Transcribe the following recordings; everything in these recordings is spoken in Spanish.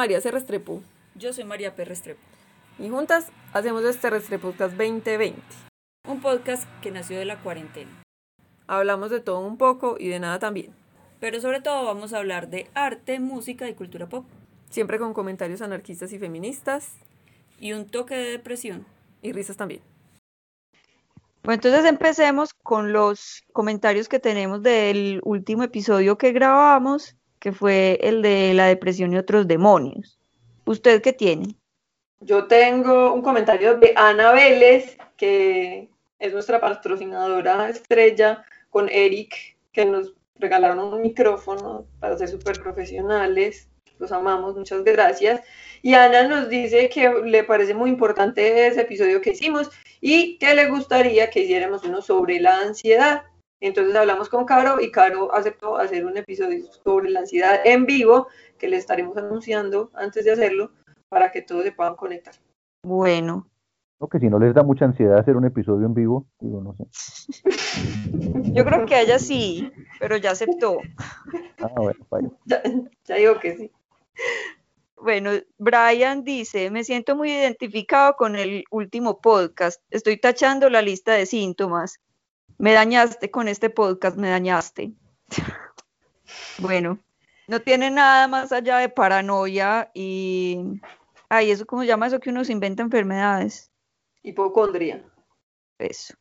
María C. Restrepo. Yo soy María P. Restrepo. Y juntas hacemos este Restrepodcast 2020. Un podcast que nació de la cuarentena. Hablamos de todo un poco y de nada también. Pero sobre todo vamos a hablar de arte, música y cultura pop. Siempre con comentarios anarquistas y feministas. Y un toque de depresión. Y risas también. Bueno, entonces empecemos con los comentarios que tenemos del último episodio que grabamos, que fue el de la depresión y otros demonios. ¿Usted qué tiene? Yo tengo un comentario de Ana Vélez, que es nuestra patrocinadora estrella, con Eric, que nos regalaron un micrófono para ser súper profesionales. Los amamos, muchas gracias. Y Ana nos dice que le parece muy importante ese episodio que hicimos y que le gustaría que hiciéramos uno sobre la ansiedad. Entonces hablamos con Caro y Caro aceptó hacer un episodio sobre la ansiedad en vivo que le estaremos anunciando antes de hacerlo para que todos se puedan conectar. Bueno. No, que si no les da mucha ansiedad hacer un episodio en vivo, digo, no sé. Yo creo que a ella sí, pero ya aceptó. Ah, bueno, vaya. Ya, ya digo que sí. Bueno, Brian dice, me siento muy identificado con el último podcast. Estoy tachando la lista de síntomas. Me dañaste con este podcast, me dañaste. bueno, no tiene nada más allá de paranoia y... Ay, ¿eso cómo se llama eso que uno se inventa enfermedades? Hipocondria. Eso.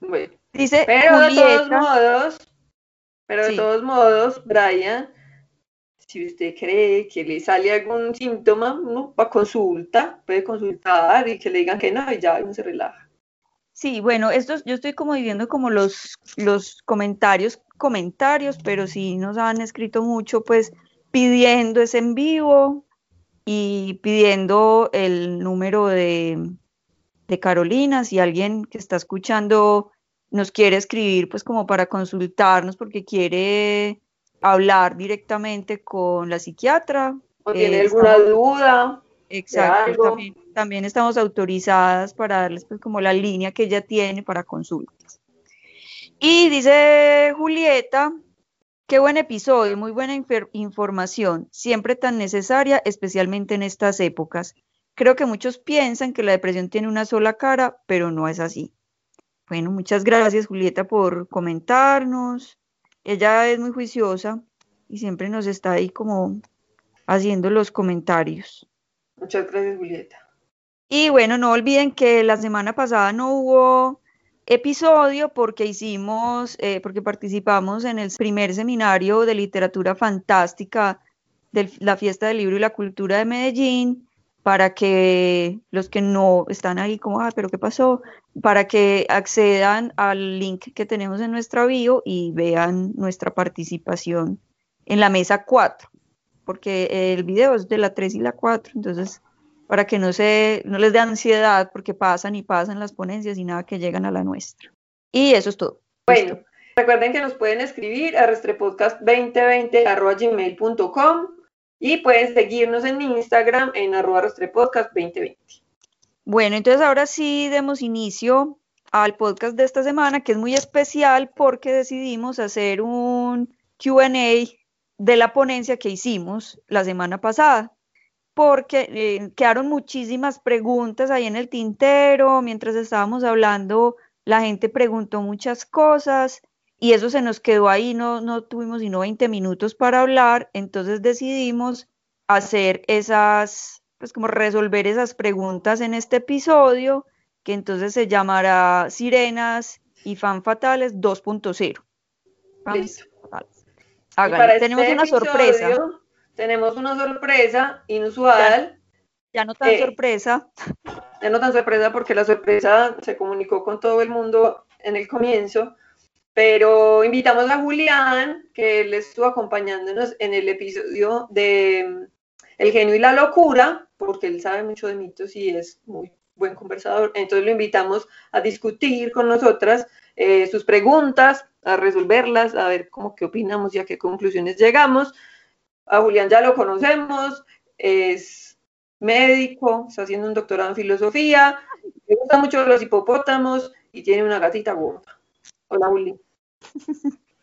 Bueno. Dice Pero de todos modos, pero de todos modos, Brian, si usted cree que le sale algún síntoma, ¿no? va a consulta, puede consultar y que le digan que no, y ya uno se relaja. Sí, bueno, estos, yo estoy como viviendo como los, los comentarios, comentarios, pero sí nos han escrito mucho, pues pidiendo ese en vivo y pidiendo el número de, de Carolina, si alguien que está escuchando nos quiere escribir, pues como para consultarnos porque quiere hablar directamente con la psiquiatra. O tiene eh, alguna duda, Exacto, también, también estamos autorizadas para darles pues como la línea que ella tiene para consultas. Y dice Julieta, qué buen episodio, muy buena información, siempre tan necesaria, especialmente en estas épocas. Creo que muchos piensan que la depresión tiene una sola cara, pero no es así. Bueno, muchas gracias Julieta por comentarnos. Ella es muy juiciosa y siempre nos está ahí como haciendo los comentarios. Muchas gracias, Julieta. Y bueno, no olviden que la semana pasada no hubo episodio porque hicimos, eh, porque participamos en el primer seminario de literatura fantástica de la Fiesta del Libro y la Cultura de Medellín, para que los que no están ahí como, ah, pero ¿qué pasó? Para que accedan al link que tenemos en nuestra bio y vean nuestra participación en la mesa 4, porque el video es de la 3 y la 4, entonces para que no, se, no les dé ansiedad porque pasan y pasan las ponencias y nada que llegan a la nuestra. Y eso es todo. Bueno, recuerden que nos pueden escribir a restrepodcast2020.gmail.com y pueden seguirnos en Instagram en arroba restrepodcast2020. Bueno, entonces ahora sí demos inicio al podcast de esta semana, que es muy especial porque decidimos hacer un QA de la ponencia que hicimos la semana pasada, porque eh, quedaron muchísimas preguntas ahí en el tintero, mientras estábamos hablando, la gente preguntó muchas cosas y eso se nos quedó ahí, no, no tuvimos sino 20 minutos para hablar, entonces decidimos hacer esas, pues como resolver esas preguntas en este episodio, que entonces se llamará Sirenas y Fan Fatales 2.0. Fans Listo. Para tenemos este una sorpresa, episodio, Tenemos una sorpresa inusual. ya no tan eh, sorpresa. Ya no tan sorpresa porque la sorpresa se comunicó con todo el mundo en el comienzo, pero invitamos a Julián, que él estuvo acompañándonos en el episodio de mm, El genio y la locura, porque él sabe mucho de mitos y es muy buen conversador. Entonces lo invitamos a discutir con nosotras eh, sus preguntas, a resolverlas, a ver cómo qué opinamos y a qué conclusiones llegamos. A Julián ya lo conocemos, es médico, está haciendo un doctorado en filosofía, le gustan mucho los hipopótamos y tiene una gatita gorda. Hola, Juli.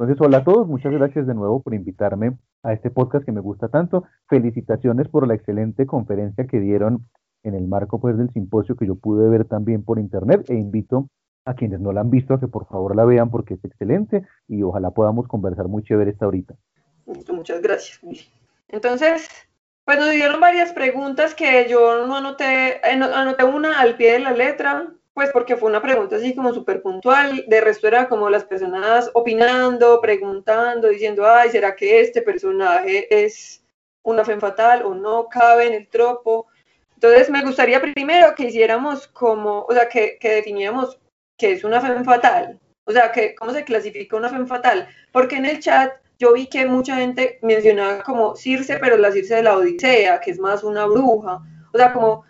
Entonces, hola a todos, muchas gracias de nuevo por invitarme a este podcast que me gusta tanto. Felicitaciones por la excelente conferencia que dieron en el marco pues del simposio que yo pude ver también por internet e invito a quienes no la han visto a que por favor la vean porque es excelente y ojalá podamos conversar muy chévere esta ahorita. Muchas gracias. Entonces, pues nos dieron varias preguntas que yo no anoté, eh, anoté una al pie de la letra, pues porque fue una pregunta así como súper puntual, de resto era como las personas opinando, preguntando, diciendo, ay, ¿será que este personaje es una fe fatal o no cabe en el tropo? Entonces me gustaría primero que hiciéramos como, o sea, que, que definiéramos qué es una fe fatal, o sea, que, cómo se clasifica una fe fatal, porque en el chat yo vi que mucha gente mencionaba como Circe, pero la Circe de la Odisea, que es más una bruja, o sea, como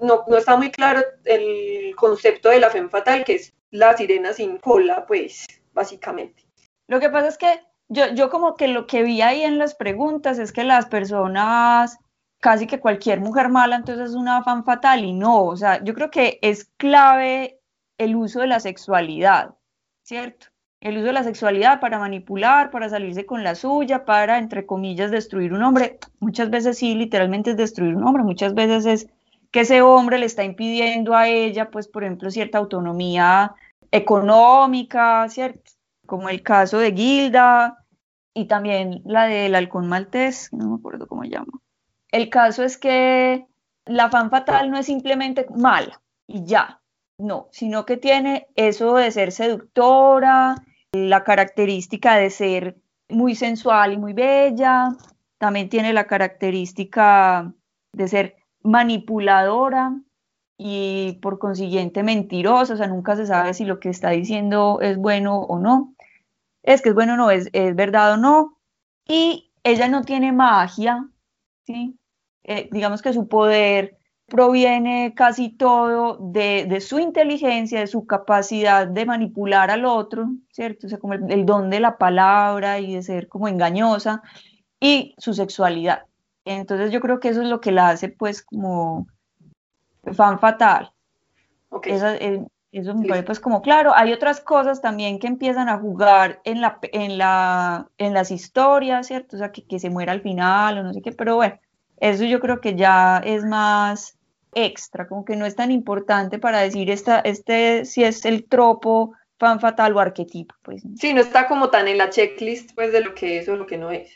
no, no está muy claro el concepto de la femme fatal, que es la sirena sin cola, pues, básicamente. Lo que pasa es que yo, yo como que lo que vi ahí en las preguntas es que las personas, casi que cualquier mujer mala entonces es una fan fatal y no, o sea, yo creo que es clave el uso de la sexualidad, ¿cierto? El uso de la sexualidad para manipular, para salirse con la suya, para, entre comillas, destruir un hombre. Muchas veces sí, literalmente es destruir un hombre, muchas veces es que ese hombre le está impidiendo a ella, pues, por ejemplo, cierta autonomía económica, ¿cierto? Como el caso de Gilda y también la del halcón maltés, no me acuerdo cómo llama. El caso es que la fan fatal no es simplemente mala y ya, no, sino que tiene eso de ser seductora, la característica de ser muy sensual y muy bella, también tiene la característica de ser manipuladora y por consiguiente mentirosa, o sea, nunca se sabe si lo que está diciendo es bueno o no. Es que es bueno o no, es, es verdad o no. Y ella no tiene magia, ¿sí? Eh, digamos que su poder proviene casi todo de, de, su inteligencia, de su capacidad de manipular al otro, ¿cierto? O sea, como el, el don de la palabra y de ser como engañosa, y su sexualidad. Entonces yo creo que eso es lo que la hace pues como fan fatal. Okay. Esa, eh, eso me parece pues como claro. Hay otras cosas también que empiezan a jugar en, la, en, la, en las historias, ¿cierto? O sea, que, que se muera al final o no sé qué, pero bueno, eso yo creo que ya es más extra, como que no es tan importante para decir esta, este si es el tropo fan fatal o arquetipo. Pues. Sí, no está como tan en la checklist pues de lo que es o lo que no es.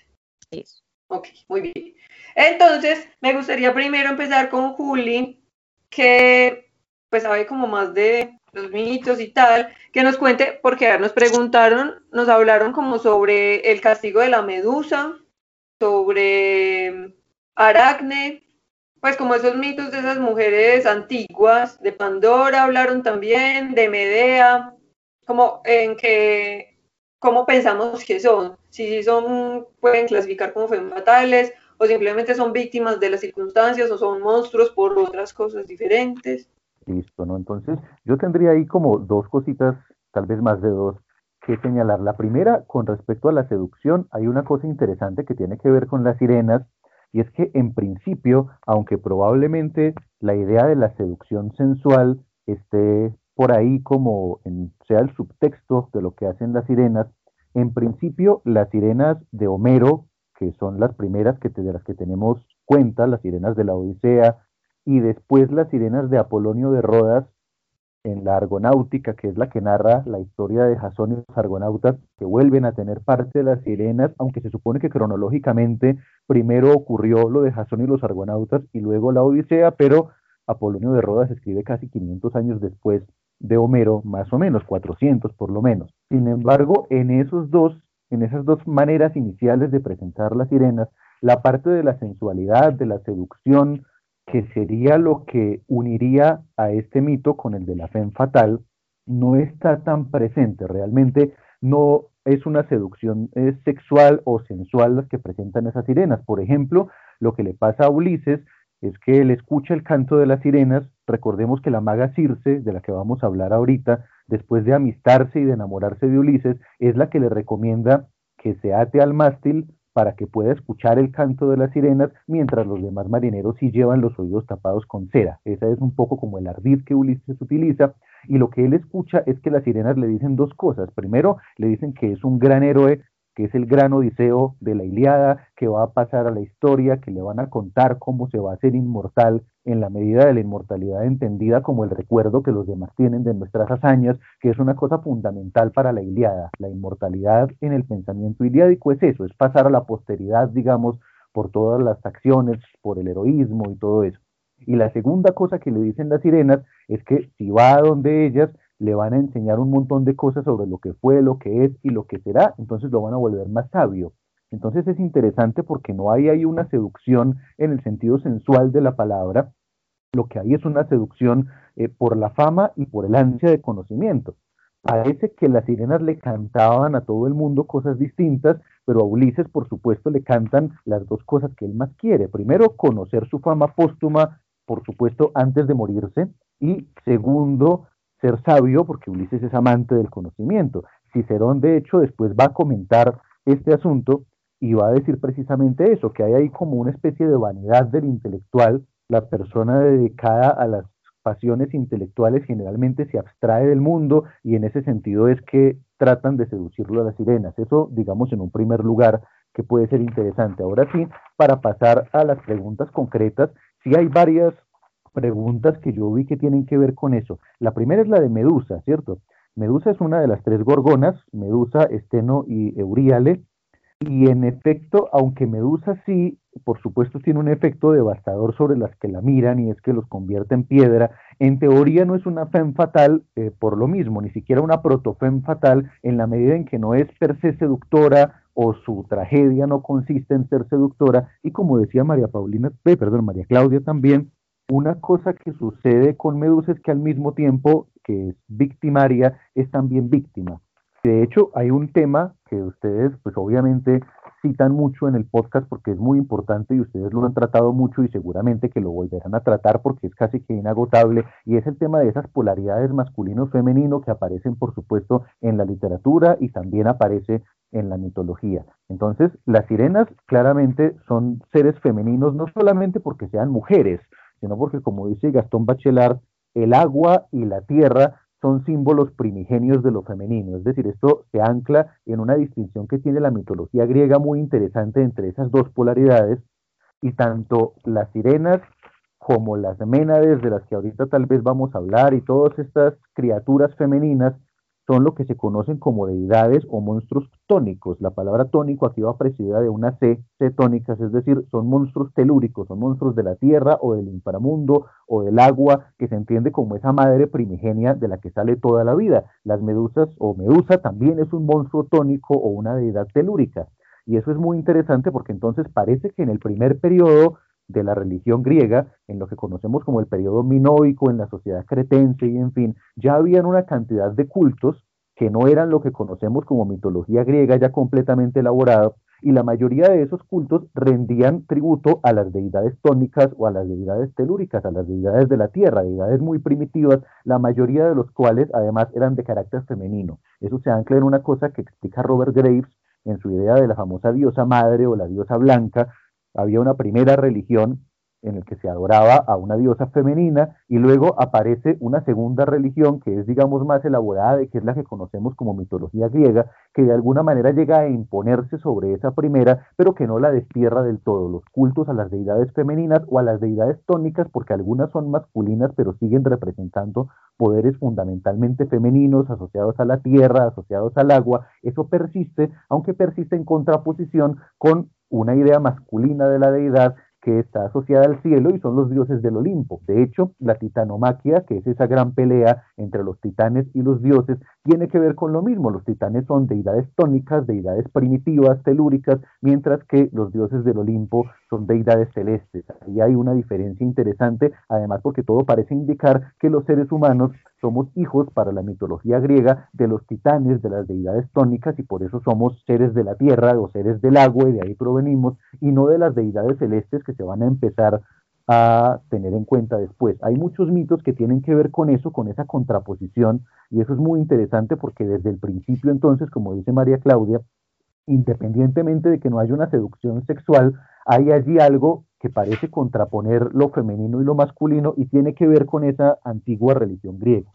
Eso. Ok, muy bien. Entonces, me gustaría primero empezar con Juli, que pues sabe como más de los mitos y tal, que nos cuente, porque nos preguntaron, nos hablaron como sobre el castigo de la medusa, sobre Aracne, pues como esos mitos de esas mujeres antiguas, de Pandora hablaron también, de Medea, como en que, cómo pensamos que son, si son, pueden clasificar como fatales o simplemente son víctimas de las circunstancias o son monstruos por otras cosas diferentes. Listo, ¿no? Entonces, yo tendría ahí como dos cositas, tal vez más de dos, que señalar. La primera, con respecto a la seducción, hay una cosa interesante que tiene que ver con las sirenas, y es que en principio, aunque probablemente la idea de la seducción sensual esté por ahí como en, sea el subtexto de lo que hacen las sirenas, en principio las sirenas de Homero que son las primeras que de las que tenemos cuenta, las sirenas de la Odisea, y después las sirenas de Apolonio de Rodas en la Argonáutica, que es la que narra la historia de Jasón y los argonautas, que vuelven a tener parte de las sirenas, aunque se supone que cronológicamente primero ocurrió lo de Jasón y los argonautas y luego la Odisea, pero Apolonio de Rodas escribe casi 500 años después de Homero, más o menos, 400 por lo menos. Sin embargo, en esos dos en esas dos maneras iniciales de presentar las sirenas, la parte de la sensualidad, de la seducción, que sería lo que uniría a este mito con el de la fe fatal, no está tan presente. Realmente no es una seducción sexual o sensual las que presentan esas sirenas. Por ejemplo, lo que le pasa a Ulises es que él escucha el canto de las sirenas. Recordemos que la maga Circe, de la que vamos a hablar ahorita, después de amistarse y de enamorarse de Ulises, es la que le recomienda que se ate al mástil para que pueda escuchar el canto de las sirenas, mientras los demás marineros sí llevan los oídos tapados con cera. Esa es un poco como el ardid que Ulises utiliza, y lo que él escucha es que las sirenas le dicen dos cosas. Primero, le dicen que es un gran héroe que es el gran odiseo de la Iliada, que va a pasar a la historia, que le van a contar cómo se va a hacer inmortal en la medida de la inmortalidad entendida como el recuerdo que los demás tienen de nuestras hazañas, que es una cosa fundamental para la Iliada. La inmortalidad en el pensamiento iliádico es eso, es pasar a la posteridad, digamos, por todas las acciones, por el heroísmo y todo eso. Y la segunda cosa que le dicen las sirenas es que si va a donde ellas, le van a enseñar un montón de cosas sobre lo que fue, lo que es y lo que será, entonces lo van a volver más sabio. Entonces es interesante porque no hay ahí una seducción en el sentido sensual de la palabra, lo que hay es una seducción eh, por la fama y por el ansia de conocimiento. Parece que las sirenas le cantaban a todo el mundo cosas distintas, pero a Ulises, por supuesto, le cantan las dos cosas que él más quiere. Primero, conocer su fama póstuma, por supuesto, antes de morirse. Y segundo, ser sabio, porque Ulises es amante del conocimiento. Cicerón, de hecho, después va a comentar este asunto y va a decir precisamente eso, que hay ahí como una especie de vanidad del intelectual, la persona dedicada a las pasiones intelectuales generalmente se abstrae del mundo y en ese sentido es que tratan de seducirlo a las sirenas. Eso, digamos, en un primer lugar que puede ser interesante. Ahora sí, para pasar a las preguntas concretas, sí hay varias preguntas que yo vi que tienen que ver con eso. La primera es la de Medusa, ¿cierto? Medusa es una de las tres gorgonas, Medusa, Esteno y Euríale, y en efecto, aunque Medusa sí, por supuesto, tiene un efecto devastador sobre las que la miran y es que los convierte en piedra, en teoría no es una femme fatal eh, por lo mismo, ni siquiera una protofem fatal en la medida en que no es per se seductora o su tragedia no consiste en ser seductora y como decía María Paulina, eh, perdón, María Claudia también, una cosa que sucede con Medusa es que al mismo tiempo que es victimaria, es también víctima. De hecho, hay un tema que ustedes, pues obviamente, citan mucho en el podcast porque es muy importante y ustedes lo han tratado mucho y seguramente que lo volverán a tratar porque es casi que inagotable y es el tema de esas polaridades masculino-femenino que aparecen, por supuesto, en la literatura y también aparece en la mitología. Entonces, las sirenas claramente son seres femeninos no solamente porque sean mujeres, sino porque, como dice Gastón Bachelard, el agua y la tierra son símbolos primigenios de lo femenino. Es decir, esto se ancla en una distinción que tiene la mitología griega muy interesante entre esas dos polaridades, y tanto las sirenas como las ménades, de las que ahorita tal vez vamos a hablar, y todas estas criaturas femeninas son lo que se conocen como deidades o monstruos tónicos. La palabra tónico aquí va precedida de una C, C tónicas, es decir, son monstruos telúricos, son monstruos de la tierra o del inframundo o del agua, que se entiende como esa madre primigenia de la que sale toda la vida. Las medusas o medusa también es un monstruo tónico o una deidad telúrica. Y eso es muy interesante porque entonces parece que en el primer periodo de la religión griega, en lo que conocemos como el periodo minoico, en la sociedad cretense y en fin, ya habían una cantidad de cultos que no eran lo que conocemos como mitología griega ya completamente elaborado, y la mayoría de esos cultos rendían tributo a las deidades tónicas o a las deidades telúricas, a las deidades de la tierra, deidades muy primitivas, la mayoría de los cuales además eran de carácter femenino. Eso se ancla en una cosa que explica Robert Graves en su idea de la famosa diosa madre o la diosa blanca, había una primera religión en el que se adoraba a una diosa femenina y luego aparece una segunda religión que es digamos más elaborada que es la que conocemos como mitología griega, que de alguna manera llega a imponerse sobre esa primera, pero que no la destierra del todo, los cultos a las deidades femeninas o a las deidades tónicas, porque algunas son masculinas pero siguen representando poderes fundamentalmente femeninos asociados a la tierra, asociados al agua, eso persiste, aunque persiste en contraposición con una idea masculina de la deidad que está asociada al cielo y son los dioses del Olimpo. De hecho, la titanomaquia, que es esa gran pelea entre los titanes y los dioses, tiene que ver con lo mismo. Los titanes son deidades tónicas, deidades primitivas, telúricas, mientras que los dioses del Olimpo son deidades celestes. Ahí hay una diferencia interesante, además porque todo parece indicar que los seres humanos somos hijos para la mitología griega de los titanes, de las deidades tónicas, y por eso somos seres de la tierra o seres del agua, y de ahí provenimos, y no de las deidades celestes que se van a empezar a tener en cuenta después. Hay muchos mitos que tienen que ver con eso, con esa contraposición, y eso es muy interesante porque desde el principio entonces, como dice María Claudia, independientemente de que no haya una seducción sexual, hay allí algo que parece contraponer lo femenino y lo masculino y tiene que ver con esa antigua religión griega.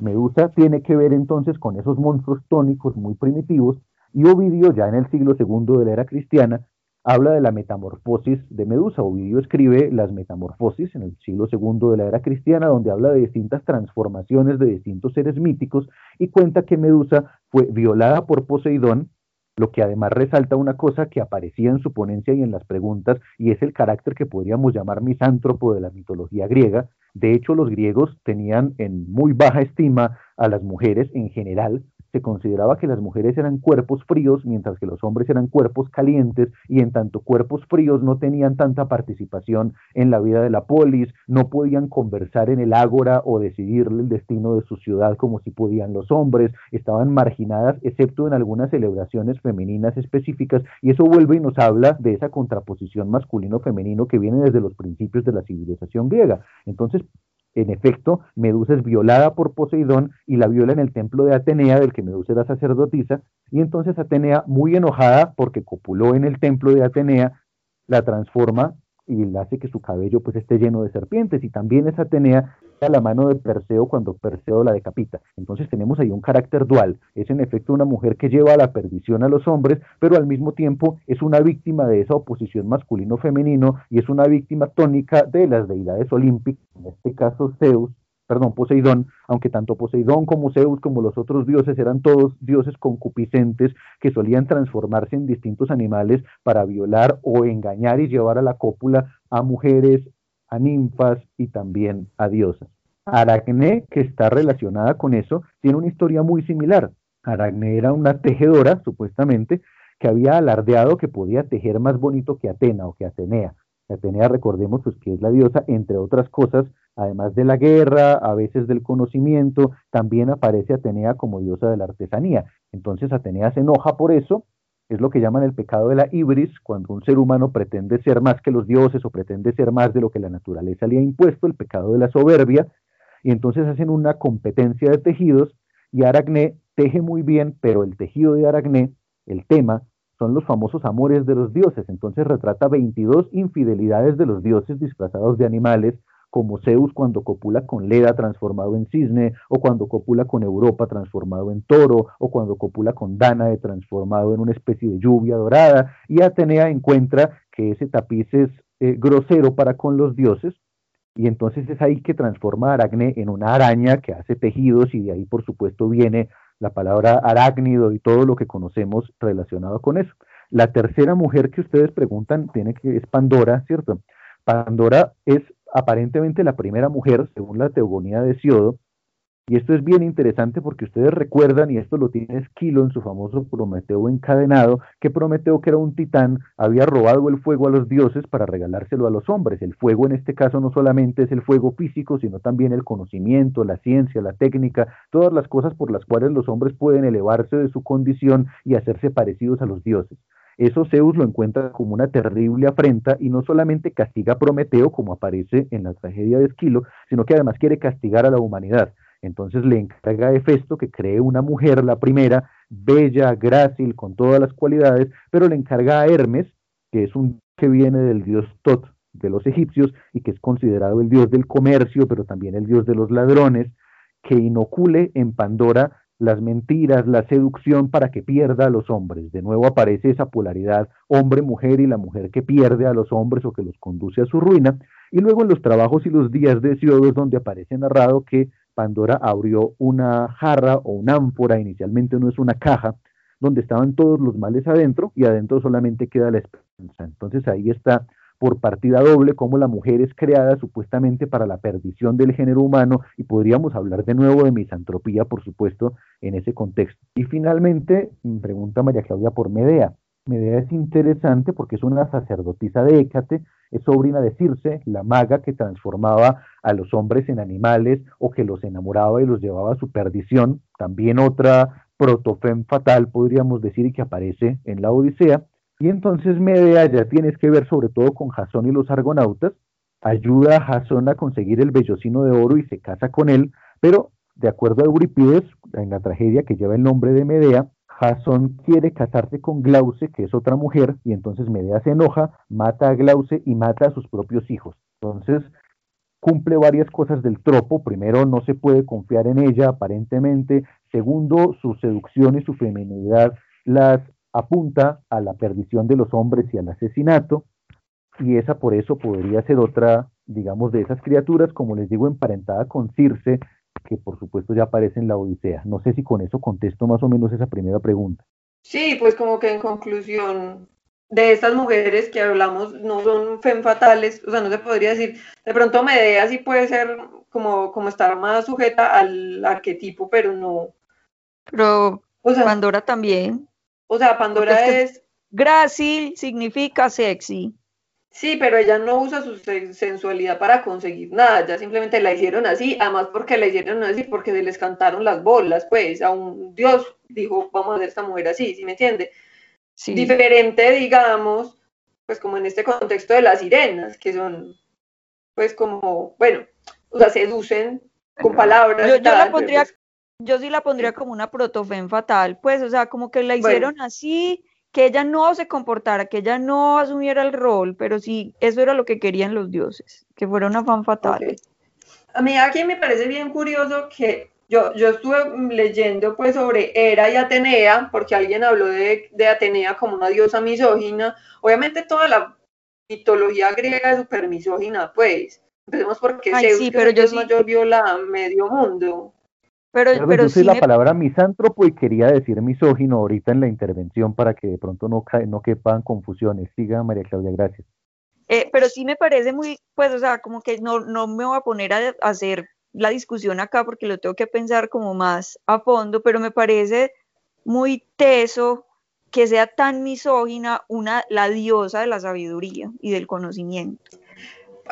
Medusa tiene que ver entonces con esos monstruos tónicos muy primitivos y Ovidio ya en el siglo II de la era cristiana habla de la metamorfosis de Medusa. Ovidio escribe las metamorfosis en el siglo II de la era cristiana, donde habla de distintas transformaciones de distintos seres míticos y cuenta que Medusa fue violada por Poseidón, lo que además resalta una cosa que aparecía en su ponencia y en las preguntas, y es el carácter que podríamos llamar misántropo de la mitología griega. De hecho, los griegos tenían en muy baja estima a las mujeres en general, se consideraba que las mujeres eran cuerpos fríos, mientras que los hombres eran cuerpos calientes, y en tanto cuerpos fríos no tenían tanta participación en la vida de la polis, no podían conversar en el ágora o decidirle el destino de su ciudad como si podían los hombres, estaban marginadas, excepto en algunas celebraciones femeninas específicas, y eso vuelve y nos habla de esa contraposición masculino-femenino que viene desde los principios de la civilización griega. Entonces, en efecto, Medusa es violada por Poseidón y la viola en el templo de Atenea, del que Medusa era sacerdotisa, y entonces Atenea, muy enojada porque copuló en el templo de Atenea, la transforma y hace que su cabello pues esté lleno de serpientes. Y también es Atenea la mano de Perseo cuando Perseo la decapita. Entonces tenemos ahí un carácter dual, es en efecto una mujer que lleva a la perdición a los hombres, pero al mismo tiempo es una víctima de esa oposición masculino-femenino y es una víctima tónica de las deidades olímpicas, en este caso Zeus, perdón, Poseidón, aunque tanto Poseidón como Zeus como los otros dioses eran todos dioses concupiscentes que solían transformarse en distintos animales para violar o engañar y llevar a la cópula a mujeres, a ninfas y también a diosas. Aracne, que está relacionada con eso, tiene una historia muy similar. Aracne era una tejedora, supuestamente, que había alardeado que podía tejer más bonito que Atena o que Atenea. Atenea, recordemos, pues que es la diosa, entre otras cosas, además de la guerra, a veces del conocimiento, también aparece Atenea como diosa de la artesanía. Entonces Atenea se enoja por eso, es lo que llaman el pecado de la ibris, cuando un ser humano pretende ser más que los dioses o pretende ser más de lo que la naturaleza le ha impuesto, el pecado de la soberbia, y entonces hacen una competencia de tejidos y Aracné teje muy bien, pero el tejido de Aracné, el tema, son los famosos amores de los dioses. Entonces retrata 22 infidelidades de los dioses disfrazados de animales, como Zeus cuando copula con Leda transformado en cisne, o cuando copula con Europa transformado en toro, o cuando copula con Danae transformado en una especie de lluvia dorada, y Atenea encuentra que ese tapiz es eh, grosero para con los dioses, y entonces es ahí que transforma a Aracne en una araña que hace tejidos, y de ahí por supuesto viene la palabra arácnido y todo lo que conocemos relacionado con eso. La tercera mujer que ustedes preguntan tiene que es Pandora, ¿cierto? Pandora es aparentemente la primera mujer, según la teogonía de Siodo, y esto es bien interesante porque ustedes recuerdan, y esto lo tiene Esquilo en su famoso Prometeo encadenado, que Prometeo, que era un titán, había robado el fuego a los dioses para regalárselo a los hombres. El fuego en este caso no solamente es el fuego físico, sino también el conocimiento, la ciencia, la técnica, todas las cosas por las cuales los hombres pueden elevarse de su condición y hacerse parecidos a los dioses. Eso Zeus lo encuentra como una terrible afrenta y no solamente castiga a Prometeo, como aparece en la tragedia de Esquilo, sino que además quiere castigar a la humanidad. Entonces le encarga a Hefesto que cree una mujer, la primera, bella, grácil, con todas las cualidades, pero le encarga a Hermes, que es un que viene del dios Tot de los egipcios y que es considerado el dios del comercio, pero también el dios de los ladrones, que inocule en Pandora las mentiras, la seducción para que pierda a los hombres. De nuevo aparece esa polaridad hombre-mujer y la mujer que pierde a los hombres o que los conduce a su ruina. Y luego en los trabajos y los días de Hesiodo donde aparece narrado que Pandora abrió una jarra o una ánfora, inicialmente no es una caja, donde estaban todos los males adentro y adentro solamente queda la esperanza. Entonces ahí está por partida doble como la mujer es creada supuestamente para la perdición del género humano y podríamos hablar de nuevo de misantropía, por supuesto, en ese contexto. Y finalmente, pregunta María Claudia por Medea. Medea es interesante porque es una sacerdotisa de Hécate, es sobrina de Circe, la maga que transformaba a los hombres en animales o que los enamoraba y los llevaba a su perdición. También otra protofem fatal, podríamos decir, y que aparece en la Odisea. Y entonces Medea ya tienes que ver sobre todo con Jasón y los argonautas, ayuda a Jasón a conseguir el vellocino de oro y se casa con él, pero de acuerdo a Euripides, en la tragedia que lleva el nombre de Medea, Jasón quiere casarse con Glauce, que es otra mujer, y entonces Medea se enoja, mata a Glauce y mata a sus propios hijos. Entonces, cumple varias cosas del tropo. Primero, no se puede confiar en ella aparentemente. Segundo, su seducción y su feminidad las apunta a la perdición de los hombres y al asesinato. Y esa por eso podría ser otra, digamos, de esas criaturas, como les digo, emparentada con Circe, que por supuesto ya aparece en la Odisea. No sé si con eso contesto más o menos esa primera pregunta. Sí, pues como que en conclusión, de estas mujeres que hablamos no son fem fatales, o sea, no se podría decir, de pronto Medea sí puede ser como, como estar más sujeta al arquetipo, pero no. Pero Pandora también. O sea, Pandora es, es... Grácil significa sexy. Sí, pero ella no usa su sensualidad para conseguir nada, ya simplemente la hicieron así, además porque la hicieron así, porque se les cantaron las bolas, pues a un dios dijo, vamos a hacer esta mujer así, ¿sí me entiende? Diferente, digamos, pues como en este contexto de las sirenas, que son, pues como, bueno, o sea, seducen con palabras. Yo, yo la pondría, pues yo sí la pondría como una protofen fatal, pues, o sea, como que la hicieron así, que ella no se comportara, que ella no asumiera el rol, pero sí, eso era lo que querían los dioses, que fuera una fan fatal. A mí aquí me parece bien curioso que yo, yo estuve leyendo pues sobre Hera y Atenea, porque alguien habló de, Atenea como una diosa misógina. Obviamente toda la mitología griega es súper misógina, pues. Empecemos porque Zeus, sí, pero yo sí... mayor viola medio mundo. Pero, pero, yo sí la palabra misántropo y quería decir misógino ahorita en la intervención para que de pronto no, no quepan confusiones. Siga, María Claudia, gracias. Eh, pero sí me parece muy, pues, o sea, como que no, no me voy a poner a hacer la discusión acá porque lo tengo que pensar como más a fondo, pero me parece muy teso que sea tan misógina una la diosa de la sabiduría y del conocimiento.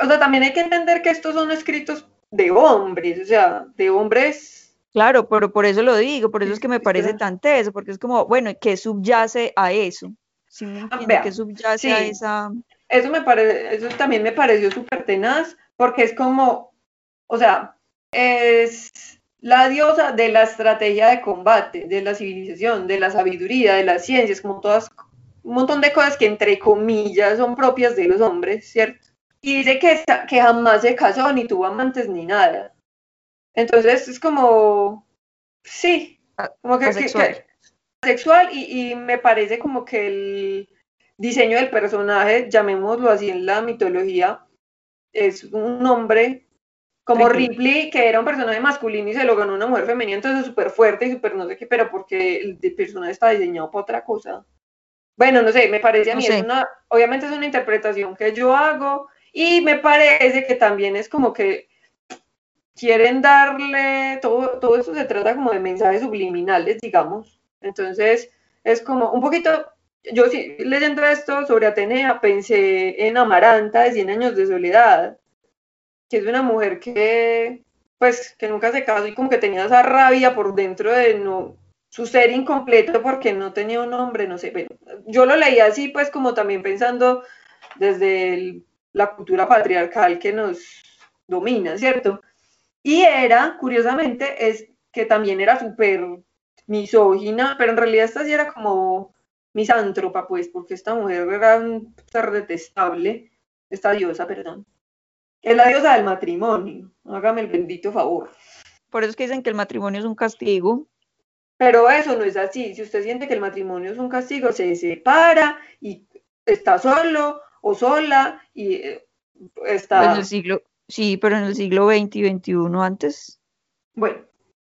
O sea, también hay que entender que estos son escritos de hombres, o sea, de hombres. Claro, pero por eso lo digo, por eso es que me parece tan teso, porque es como, bueno, ¿qué subyace a eso? ¿Sí ah, ¿Qué subyace a esa? Eso me parece, eso también me pareció súper tenaz, porque es como, o sea, es la diosa de la estrategia de combate, de la civilización, de la sabiduría, de las ciencias, como todas, un montón de cosas que entre comillas son propias de los hombres, ¿cierto? Y dice que, que jamás se casó, ni tuvo amantes, ni nada. Entonces es como, sí, ah, como que, sexual, sexual y, y me parece como que el diseño del personaje, llamémoslo así en la mitología, es un hombre como Ripley, que era un personaje masculino y se lo ganó una mujer femenina, entonces súper fuerte y súper no sé qué, pero porque el personaje está diseñado para otra cosa. Bueno, no sé, me parece a mí, es una, obviamente es una interpretación que yo hago y me parece que también es como que quieren darle, todo, todo eso se trata como de mensajes subliminales, digamos. Entonces, es como un poquito, yo sí, leyendo esto sobre Atenea, pensé en Amaranta de 100 años de soledad, que es una mujer que, pues, que nunca se casó y como que tenía esa rabia por dentro de no, su ser incompleto porque no tenía un hombre, no sé, pero yo lo leí así, pues, como también pensando desde la cultura patriarcal que nos domina, ¿cierto? Y era, curiosamente, es que también era súper misógina, pero en realidad esta sí era como misántropa, pues, porque esta mujer era un ser detestable, esta diosa, perdón. Es la diosa del matrimonio. Hágame el bendito favor. Por eso es que dicen que el matrimonio es un castigo. Pero eso no es así. Si usted siente que el matrimonio es un castigo, se separa y está solo o sola y eh, está. En el siglo, sí, pero en el siglo XX y XXI antes. Bueno,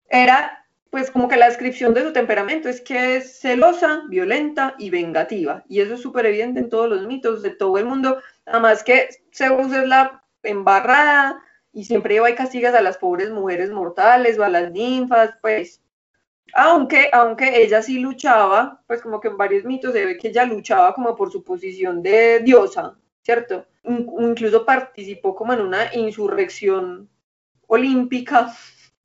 era pues como que la descripción de su temperamento es que es celosa, violenta y vengativa. Y eso es súper evidente en todos los mitos de todo el mundo. Además que Zeus es la embarrada y siempre iba y castigas a las pobres mujeres mortales o a las ninfas, pues. Aunque, aunque ella sí luchaba, pues como que en varios mitos se ve que ella luchaba como por su posición de diosa, ¿cierto? Incluso participó como en una insurrección olímpica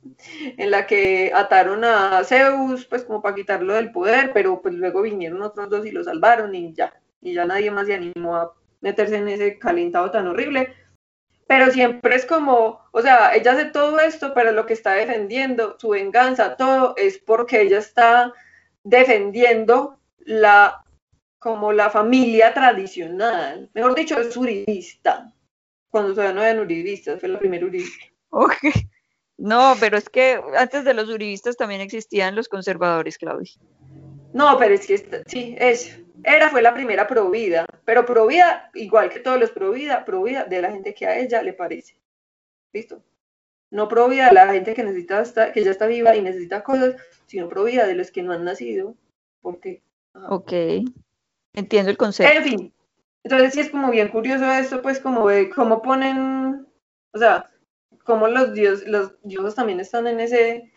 en la que ataron a Zeus, pues como para quitarlo del poder, pero pues luego vinieron otros dos y lo salvaron y ya, y ya nadie más se animó a meterse en ese calentado tan horrible pero siempre es como, o sea, ella hace todo esto, pero lo que está defendiendo, su venganza, todo es porque ella está defendiendo la como la familia tradicional. Mejor dicho, es uribista. Cuando todavía no eran uribistas, fue la primera uribista. Ok. No, pero es que antes de los uribistas también existían los conservadores, Claudia. No, pero es que esta- sí, es. Era fue la primera provida, pero provida, igual que todos los provida, provida de la gente que a ella le parece. ¿Listo? No provida de la gente que necesita esta- que ya está viva y necesita cosas, sino provida de los que no han nacido. Porque ajá. Ok. Entiendo el concepto. En fin, entonces sí es como bien curioso esto, pues como de cómo ponen, o sea, cómo los dioses, los dioses también están en ese,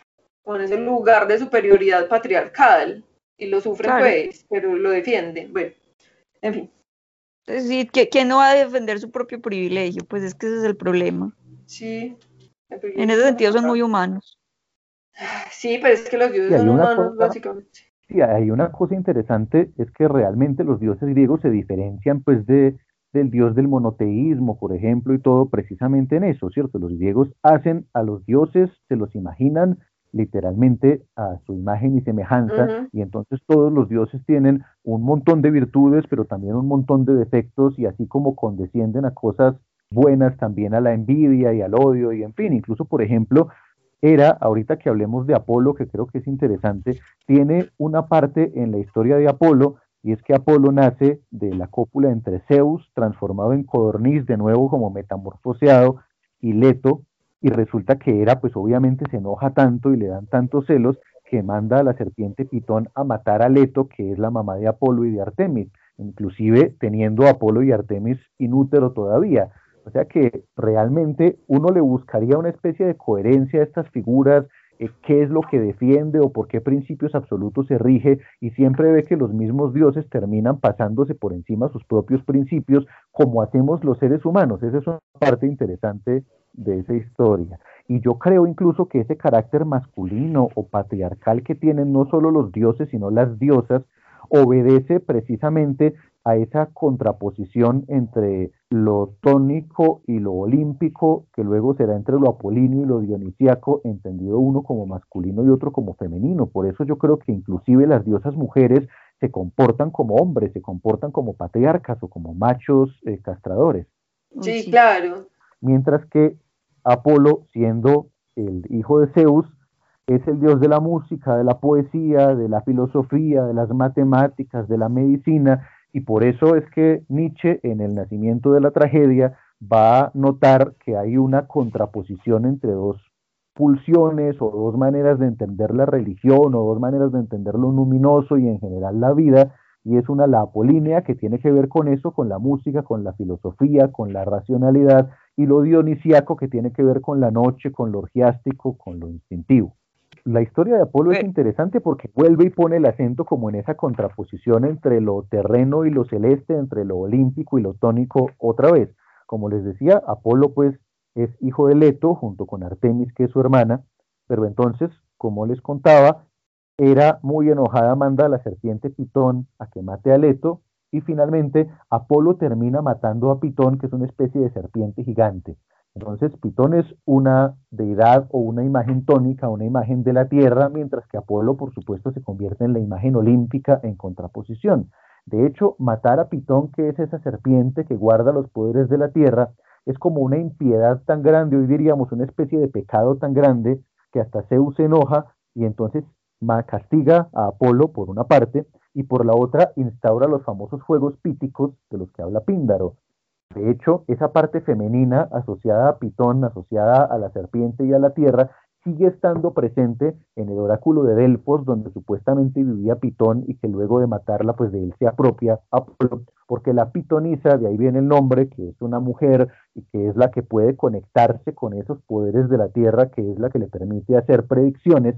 en ese lugar de superioridad patriarcal y lo sufren Claro. pues, pero lo defienden. Bueno, en fin, Es decir, ¿qui- ¿quién no va a defender su propio privilegio? Pues es que ese es el problema. sí. En ese sentido son muy humanos. Sí, pero es que los dioses son humanos, cosa- básicamente. Sí, hay una cosa interesante, es que realmente los dioses griegos se diferencian pues de, del dios del monoteísmo, por ejemplo, y todo precisamente en eso, ¿cierto? Los griegos hacen a los dioses, se los imaginan literalmente a su imagen y semejanza, y entonces todos los dioses tienen un montón de virtudes, pero también un montón de defectos, y así como condescienden a cosas buenas, también a la envidia y al odio, y en fin, incluso, por ejemplo, Hera, ahorita que hablemos de Apolo, que creo que es interesante, tiene una parte en la historia de Apolo, y es que Apolo nace de la cópula entre Zeus, transformado en codorniz, de nuevo como metamorfoseado, y Leto, y resulta que Hera, pues obviamente se enoja tanto y le dan tantos celos que manda a la serpiente Pitón a matar a Leto, que es la mamá de Apolo y de Artemis, inclusive teniendo Apolo y Artemis inútero todavía. O sea que realmente uno le buscaría una especie de coherencia a estas figuras, eh, qué es lo que defiende o por qué principios absolutos se rige, y siempre ve que los mismos dioses terminan pasándose por encima sus propios principios, como hacemos los seres humanos. Esa es una parte interesante de esa historia. Y yo creo incluso que ese carácter masculino o patriarcal que tienen no solo los dioses, sino las diosas, obedece precisamente a esa contraposición entre lo tónico y lo olímpico, que luego será entre lo apolíneo y lo dionisíaco, entendido uno como masculino y otro como femenino. Por eso yo creo que inclusive las diosas mujeres se comportan como hombres, se comportan como patriarcas o como machos eh, castradores. Sí, claro. Mientras que Apolo, siendo el hijo de Zeus, es el dios de la música, de la poesía, de la filosofía, de las matemáticas, de la medicina, y por eso es que Nietzsche en el nacimiento de la tragedia va a notar que hay una contraposición entre dos pulsiones o dos maneras de entender la religión o dos maneras de entender lo luminoso y en general la vida, y es una la que tiene que ver con eso, con la música, con la filosofía, con la racionalidad, y lo dionisíaco que tiene que ver con la noche, con lo orgiástico, con lo instintivo. La historia de Apolo es interesante porque vuelve y pone el acento como en esa contraposición entre lo terreno y lo celeste, entre lo olímpico y lo tónico otra vez. Como les decía, Apolo pues es hijo de Leto junto con Artemis que es su hermana, pero entonces, como les contaba, era muy enojada, manda a la serpiente Pitón a que mate a Leto y finalmente Apolo termina matando a Pitón, que es una especie de serpiente gigante. Entonces, Pitón es una deidad o una imagen tónica, una imagen de la tierra, mientras que Apolo, por supuesto, se convierte en la imagen olímpica en contraposición. De hecho, matar a Pitón, que es esa serpiente que guarda los poderes de la tierra, es como una impiedad tan grande, hoy diríamos una especie de pecado tan grande, que hasta Zeus se enoja y entonces castiga a Apolo por una parte y por la otra instaura los famosos juegos píticos de los que habla Píndaro. De hecho, esa parte femenina asociada a Pitón, asociada a la serpiente y a la tierra, sigue estando presente en el oráculo de Delfos, donde supuestamente vivía Pitón y que luego de matarla, pues de él se apropia Apolo, porque la pitonisa, de ahí viene el nombre, que es una mujer y que es la que puede conectarse con esos poderes de la tierra, que es la que le permite hacer predicciones,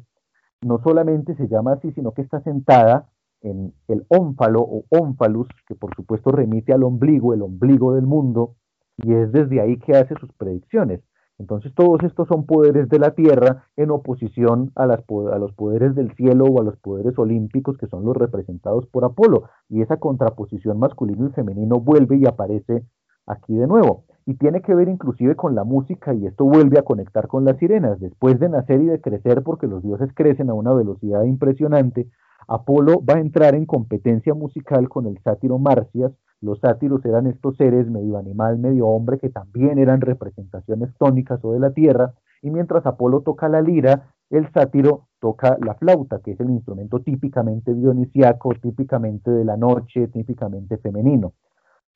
no solamente se llama así, sino que está sentada en el ónfalo o ónfalus, que por supuesto remite al ombligo, el ombligo del mundo, y es desde ahí que hace sus predicciones. Entonces todos estos son poderes de la tierra en oposición a, a los poderes del cielo o a los poderes olímpicos que son los representados por Apolo. Y esa contraposición masculino y femenino vuelve y aparece aquí de nuevo. Y tiene que ver inclusive con la música y esto vuelve a conectar con las sirenas. Después de nacer y de crecer, porque los dioses crecen a una velocidad impresionante, Apolo va a entrar en competencia musical con el sátiro Marcias. Los sátiros eran estos seres medio animal, medio hombre, que también eran representaciones tónicas o de la tierra. Y mientras Apolo toca la lira, el sátiro toca la flauta, que es el instrumento típicamente dionisiaco, típicamente de la noche, típicamente femenino.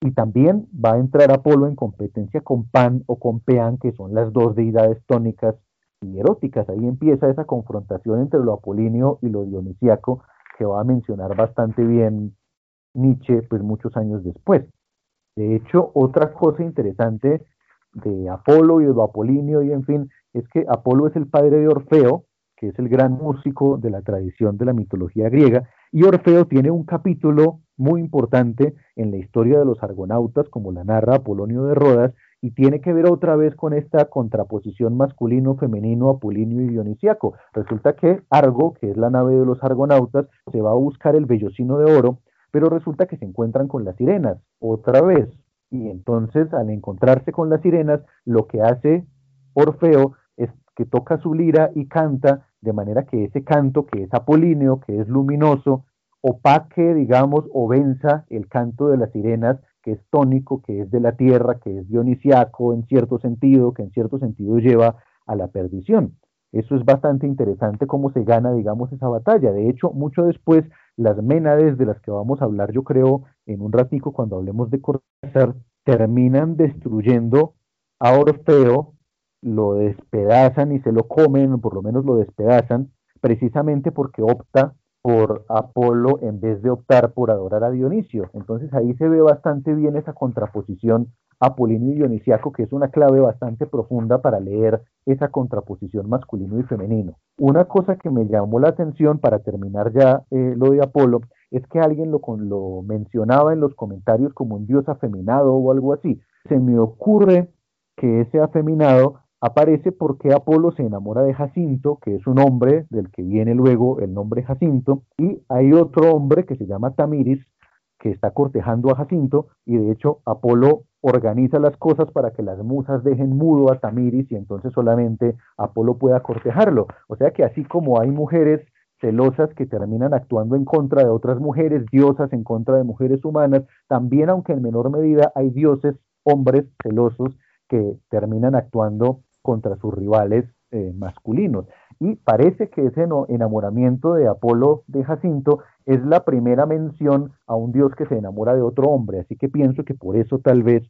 Y también va a entrar Apolo en competencia con Pan o con Peán, que son las dos deidades tónicas y eróticas. Ahí empieza esa confrontación entre lo apolíneo y lo dionisiaco, que va a mencionar bastante bien Nietzsche, pues muchos años después. De hecho, otra cosa interesante de Apolo y de lo apolíneo y en fin, es que Apolo es el padre de Orfeo, que es el gran músico de la tradición de la mitología griega, y Orfeo tiene un capítulo muy importante en la historia de los argonautas, como la narra Apolonio de Rodas, y tiene que ver otra vez con esta contraposición masculino-femenino, apolíneo y dionisiaco. Resulta que Argo, que es la nave de los argonautas, se va a buscar el vellocino de oro, pero resulta que se encuentran con las sirenas, otra vez. Y entonces, al encontrarse con las sirenas, lo que hace Orfeo es que toca su lira y canta de manera que ese canto, que es apolíneo, que es luminoso, opaque, digamos, o venza el canto de las sirenas, que es tónico, que es de la tierra, que es dionisiaco en cierto sentido, que en cierto sentido lleva a la perdición. Eso es bastante interesante cómo se gana, digamos, esa batalla. De hecho, mucho después, las Ménades de las que vamos a hablar, yo creo, en un ratico cuando hablemos de Cortázar, terminan destruyendo a Orfeo lo despedazan y se lo comen, por lo menos lo despedazan, precisamente porque opta por Apolo en vez de optar por adorar a Dionisio. Entonces ahí se ve bastante bien esa contraposición apolíneo y dionisiaco, que es una clave bastante profunda para leer esa contraposición masculino y femenino. Una cosa que me llamó la atención para terminar ya eh, lo de Apolo es que alguien lo, lo mencionaba en los comentarios como un dios afeminado o algo así. Se me ocurre que ese afeminado aparece porque Apolo se enamora de Jacinto, que es un hombre del que viene luego el nombre Jacinto, y hay otro hombre que se llama Tamiris, que está cortejando a Jacinto, y de hecho Apolo organiza las cosas para que las musas dejen mudo a Tamiris y entonces solamente Apolo pueda cortejarlo. O sea que así como hay mujeres celosas que terminan actuando en contra de otras mujeres, diosas en contra de mujeres humanas, también aunque en menor medida hay dioses, hombres celosos que terminan actuando contra sus rivales eh, masculinos. Y parece que ese enamoramiento de Apolo de Jacinto es la primera mención a un dios que se enamora de otro hombre, así que pienso que por eso tal vez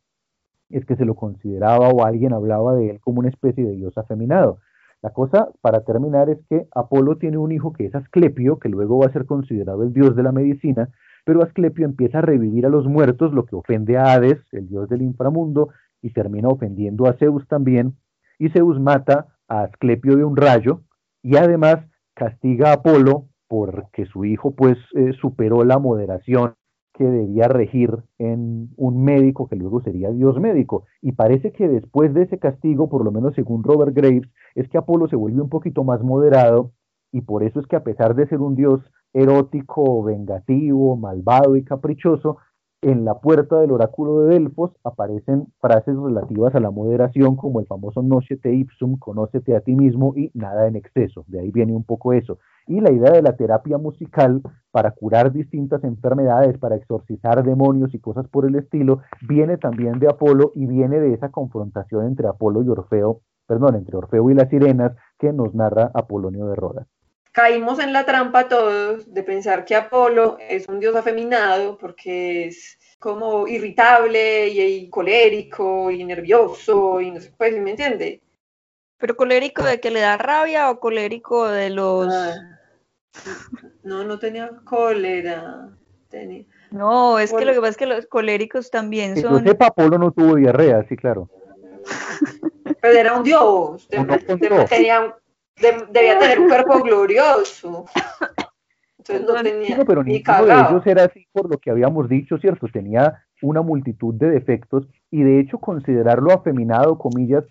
es que se lo consideraba o alguien hablaba de él como una especie de dios afeminado. La cosa, para terminar, es que Apolo tiene un hijo que es Asclepio, que luego va a ser considerado el dios de la medicina, pero Asclepio empieza a revivir a los muertos, lo que ofende a Hades, el dios del inframundo, y termina ofendiendo a Zeus también, y Zeus mata a Asclepio de un rayo y además castiga a Apolo porque su hijo pues eh, superó la moderación que debía regir en un médico que luego sería Dios médico. Y parece que después de ese castigo, por lo menos según Robert Graves, es que Apolo se vuelve un poquito más moderado y por eso es que a pesar de ser un dios erótico, vengativo, malvado y caprichoso, en la puerta del oráculo de Delfos aparecen frases relativas a la moderación como el famoso nocete ipsum, conócete a ti mismo y nada en exceso. De ahí viene un poco eso. Y la idea de la terapia musical para curar distintas enfermedades, para exorcizar demonios y cosas por el estilo, viene también de Apolo y viene de esa confrontación entre Apolo y Orfeo, perdón, entre Orfeo y las sirenas que nos narra Apolonio de Rodas caímos en la trampa todos de pensar que Apolo es un dios afeminado porque es como irritable y, colérico y nervioso y no sé, pues, ¿me entiende? Pero colérico de que le da rabia o colérico de los... Ah, no, no tenía cólera. No, es que lo que pasa es que los coléricos también son... Yo sepa, Apolo no tuvo diarrea, sí, claro. Pero era un dios, tenía debía tener un cuerpo glorioso. Entonces no tenía pero ni ninguno de ellos era así por lo que habíamos dicho, ¿cierto? Tenía una multitud de defectos y de hecho considerarlo afeminado, comillas,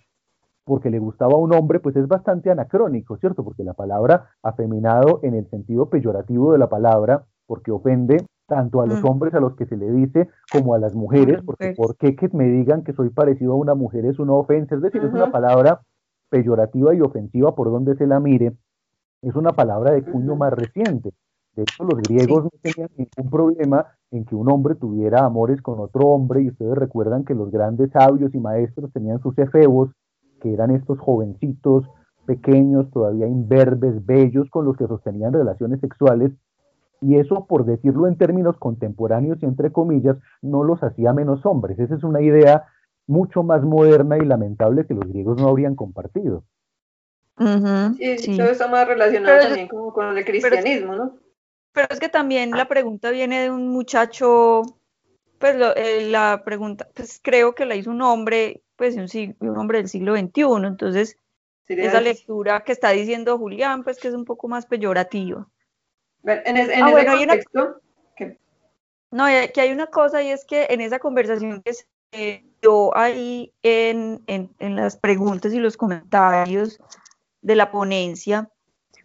porque le gustaba a un hombre, pues es bastante anacrónico, ¿cierto? Porque la palabra afeminado en el sentido peyorativo de la palabra, porque ofende tanto a los mm. hombres a los que se le dice como a las mujeres, porque ¿por qué que me digan que soy parecido a una mujer es una ofensa? Es decir, es una palabra peyorativa y ofensiva por donde se la mire, es una palabra de cuño más reciente. De hecho, los griegos no tenían ningún problema en que un hombre tuviera amores con otro hombre, y ustedes recuerdan que los grandes sabios y maestros tenían sus efebos, que eran estos jovencitos pequeños, todavía imberbes, bellos, con los que sostenían relaciones sexuales, y eso, por decirlo en términos contemporáneos y entre comillas, no los hacía menos hombres. Esa es una idea mucho más moderna y lamentable que los griegos no habrían compartido. sí, todo está más relacionado también con el cristianismo, ¿no? Pero es que también la pregunta viene de un muchacho, pues eh, la pregunta, pues creo que la hizo un hombre, pues un, un hombre del siglo XXI, entonces esa lectura que está diciendo Julián, pues que es un poco más peyorativa. En, ah, ese contexto, No, que hay una cosa y es que en esa conversación que se dio ahí en, en, en las preguntas y los comentarios de la ponencia,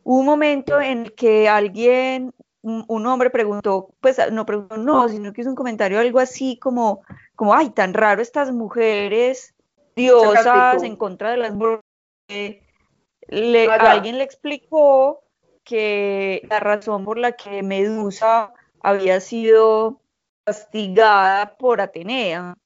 hubo un momento en el que alguien un, hombre preguntó, pues no preguntó, no, sino que hizo un comentario algo así como, como ay, tan raro estas mujeres diosas en contra de las mujeres. Le, alguien le explicó que la razón por la que Medusa había sido castigada por Atenea.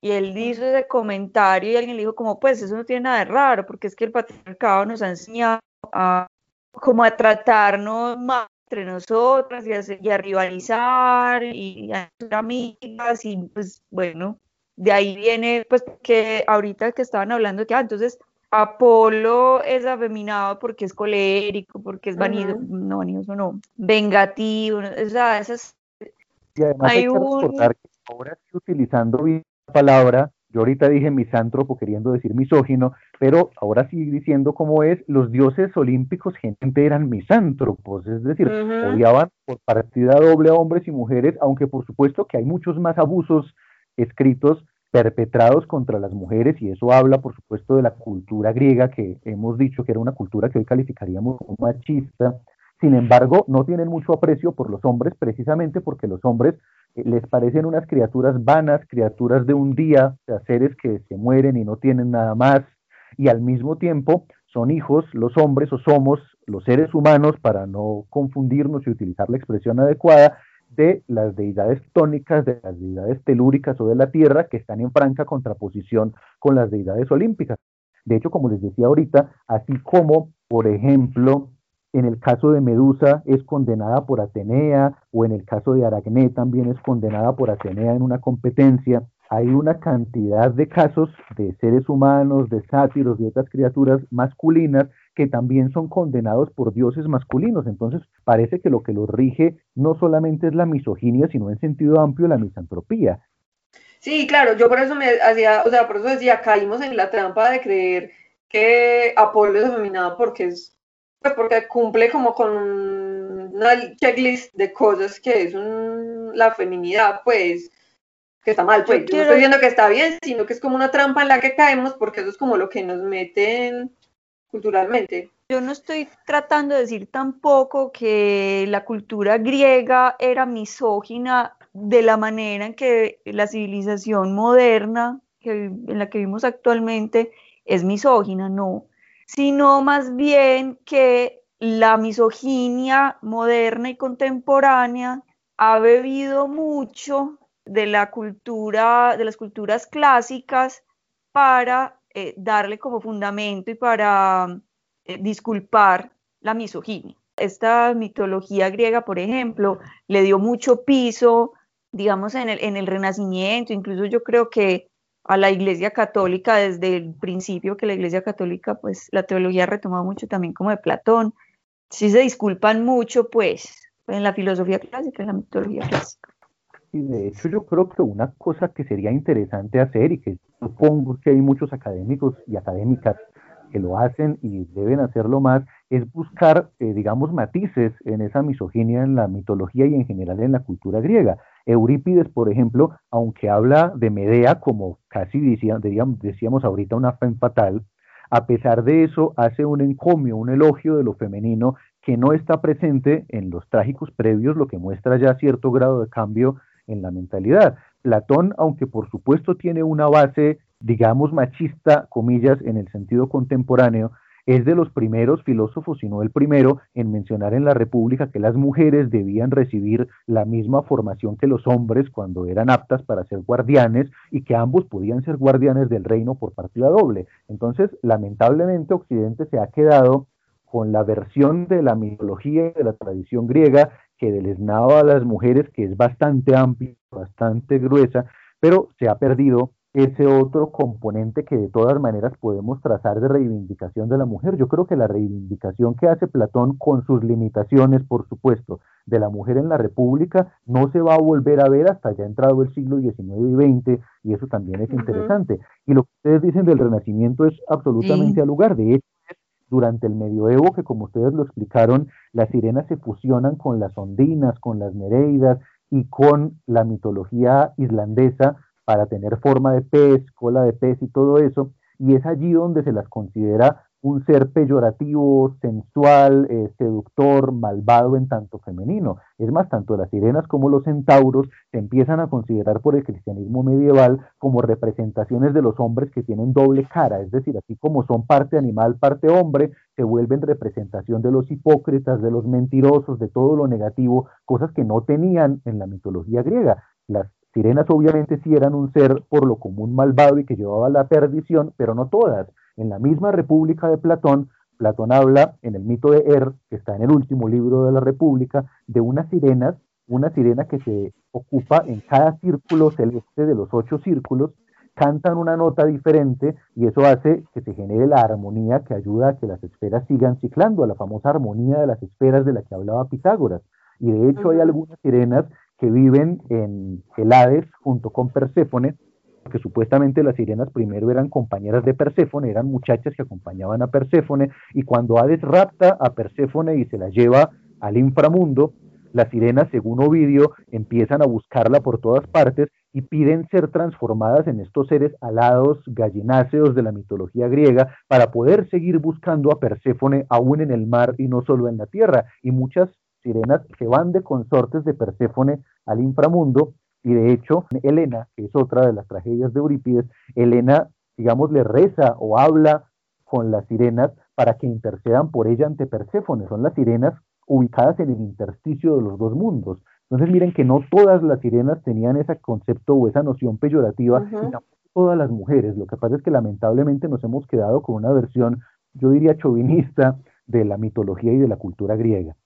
Y él hizo ese comentario y alguien le dijo como, pues eso no tiene nada de raro, porque es que el patriarcado nos ha enseñado a como a tratarnos más entre nosotras y a, rivalizar y a ser amigas y pues bueno, de ahí viene pues que ahorita que estaban hablando que ah, entonces Apolo es afeminado porque es colérico, porque es vanido, no vanidoso no, vengativo, o sea, esas y además hay, que recordar que ahora estoy utilizando bien palabra yo ahorita dije misántropo queriendo decir misógino, pero ahora sí diciendo cómo es, los dioses olímpicos gente eran misántropos, es decir, odiaban por partida doble a hombres y mujeres, aunque por supuesto que hay muchos más abusos escritos perpetrados contra las mujeres y eso habla por supuesto de la cultura griega que hemos dicho que era una cultura que hoy calificaríamos como machista, sin embargo, no tienen mucho aprecio por los hombres precisamente porque los hombres eh, les parecen unas criaturas vanas, criaturas de un día, o seres que se mueren y no tienen nada más, y al mismo tiempo son hijos, los hombres o somos los seres humanos, para no confundirnos y utilizar la expresión adecuada, de las deidades tónicas, de las deidades telúricas o de la tierra, que están en franca contraposición con las deidades olímpicas. De hecho, como les decía ahorita, así como, por ejemplo, en el caso de Medusa es condenada por Atenea o en el caso de Aracné también es condenada por Atenea en una competencia. Hay una cantidad de casos de seres humanos, de sátiros, de otras criaturas masculinas que también son condenados por dioses masculinos. Entonces parece que lo que los rige no solamente es la misoginia, sino en sentido amplio la misantropía. Sí, claro, yo por eso me hacía, o sea, por eso decía, caímos en la trampa de creer que Apolo es afeminado porque es porque cumple como con una checklist de cosas que es la feminidad, pues, que está mal, pues. Yo, no estoy diciendo que está bien, sino que es como una trampa en la que caemos porque eso es como lo que nos meten culturalmente. Yo no estoy tratando de decir tampoco que la cultura griega era misógina de la manera en que la civilización moderna que, en la que vivimos actualmente es misógina, no sino más bien que la misoginia moderna y contemporánea ha bebido mucho de la cultura, de las culturas clásicas para eh, darle como fundamento y para eh, disculpar la misoginia. Esta mitología griega, por ejemplo, le dio mucho piso, digamos, en el, en el Renacimiento, incluso yo creo que a la Iglesia Católica desde el principio, que la Iglesia Católica, pues la teología ha retomado mucho también como de Platón. Sí se disculpan mucho, pues, en la filosofía clásica, en la mitología clásica. Y de hecho yo creo que una cosa que sería interesante hacer y que supongo que hay muchos académicos y académicas que lo hacen y deben hacerlo más, es buscar, eh, digamos, matices en esa misoginia en la mitología y en general en la cultura griega. Eurípides, por ejemplo, aunque habla de Medea como casi decíamos, ahorita una fe fatal, a pesar de eso hace un encomio, un elogio de lo femenino que no está presente en los trágicos previos, lo que muestra ya cierto grado de cambio en la mentalidad. Platón, aunque por supuesto tiene una base, digamos, machista, comillas, en el sentido contemporáneo, es de los primeros filósofos, si no el primero, en mencionar en la República que las mujeres debían recibir la misma formación que los hombres cuando eran aptas para ser guardianes y que ambos podían ser guardianes del reino por partida doble. Entonces, lamentablemente, Occidente se ha quedado con la versión de la mitología y de la tradición griega que deleznaba a las mujeres, que es bastante amplia, bastante gruesa, pero se ha perdido ese otro componente que de todas maneras podemos trazar de reivindicación de la mujer. Yo creo que la reivindicación que hace Platón con sus limitaciones, por supuesto, de la mujer en la República no se va a volver a ver hasta ya entrado el siglo XIX y XX, y eso también es interesante. Y lo que ustedes dicen del Renacimiento es absolutamente al lugar. De hecho, durante el medioevo, que como ustedes lo explicaron, las sirenas se fusionan con las ondinas, con las nereidas y con la mitología islandesa para tener forma de pez, cola de pez y todo eso, y es allí donde se las considera un ser peyorativo, sensual, eh, seductor, malvado en tanto femenino. Es más, tanto las sirenas como los centauros se empiezan a considerar por el cristianismo medieval como representaciones de los hombres que tienen doble cara, es decir, así como son parte animal, parte hombre, se vuelven representación de los hipócritas, de los mentirosos, de todo lo negativo, cosas que no tenían en la mitología griega. Las sirenas obviamente sí eran un ser por lo común malvado y que llevaba la perdición, pero no todas. En la misma República de Platón, Platón habla en el mito de Er, que está en el último libro de la República, de unas sirenas, una sirena que se ocupa en cada círculo celeste de los ocho círculos, cantan una nota diferente y eso hace que se genere la armonía que ayuda a que las esferas sigan ciclando, a la famosa armonía de las esferas de la que hablaba Pitágoras. Y de hecho hay algunas sirenas que viven en el Hades junto con Perséfone, que supuestamente las sirenas primero eran compañeras de Perséfone, eran muchachas que acompañaban a Perséfone, y cuando Hades rapta a Perséfone y se la lleva al inframundo, las sirenas, según Ovidio, empiezan a buscarla por todas partes y piden ser transformadas en estos seres alados, gallináceos de la mitología griega, para poder seguir buscando a Perséfone aún en el mar y no solo en la tierra. Y muchas sirenas se van de consortes de Perséfone al inframundo y de hecho Helena, que es otra de las tragedias de Eurípides, Helena, digamos, le reza o habla con las sirenas para que intercedan por ella ante Perséfone. Son las sirenas ubicadas en el intersticio de los dos mundos. Entonces miren que no todas las sirenas tenían ese concepto o esa noción peyorativa, y tampoco todas las mujeres. Lo que pasa es que lamentablemente nos hemos quedado con una versión, yo diría, chauvinista de la mitología y de la cultura griega.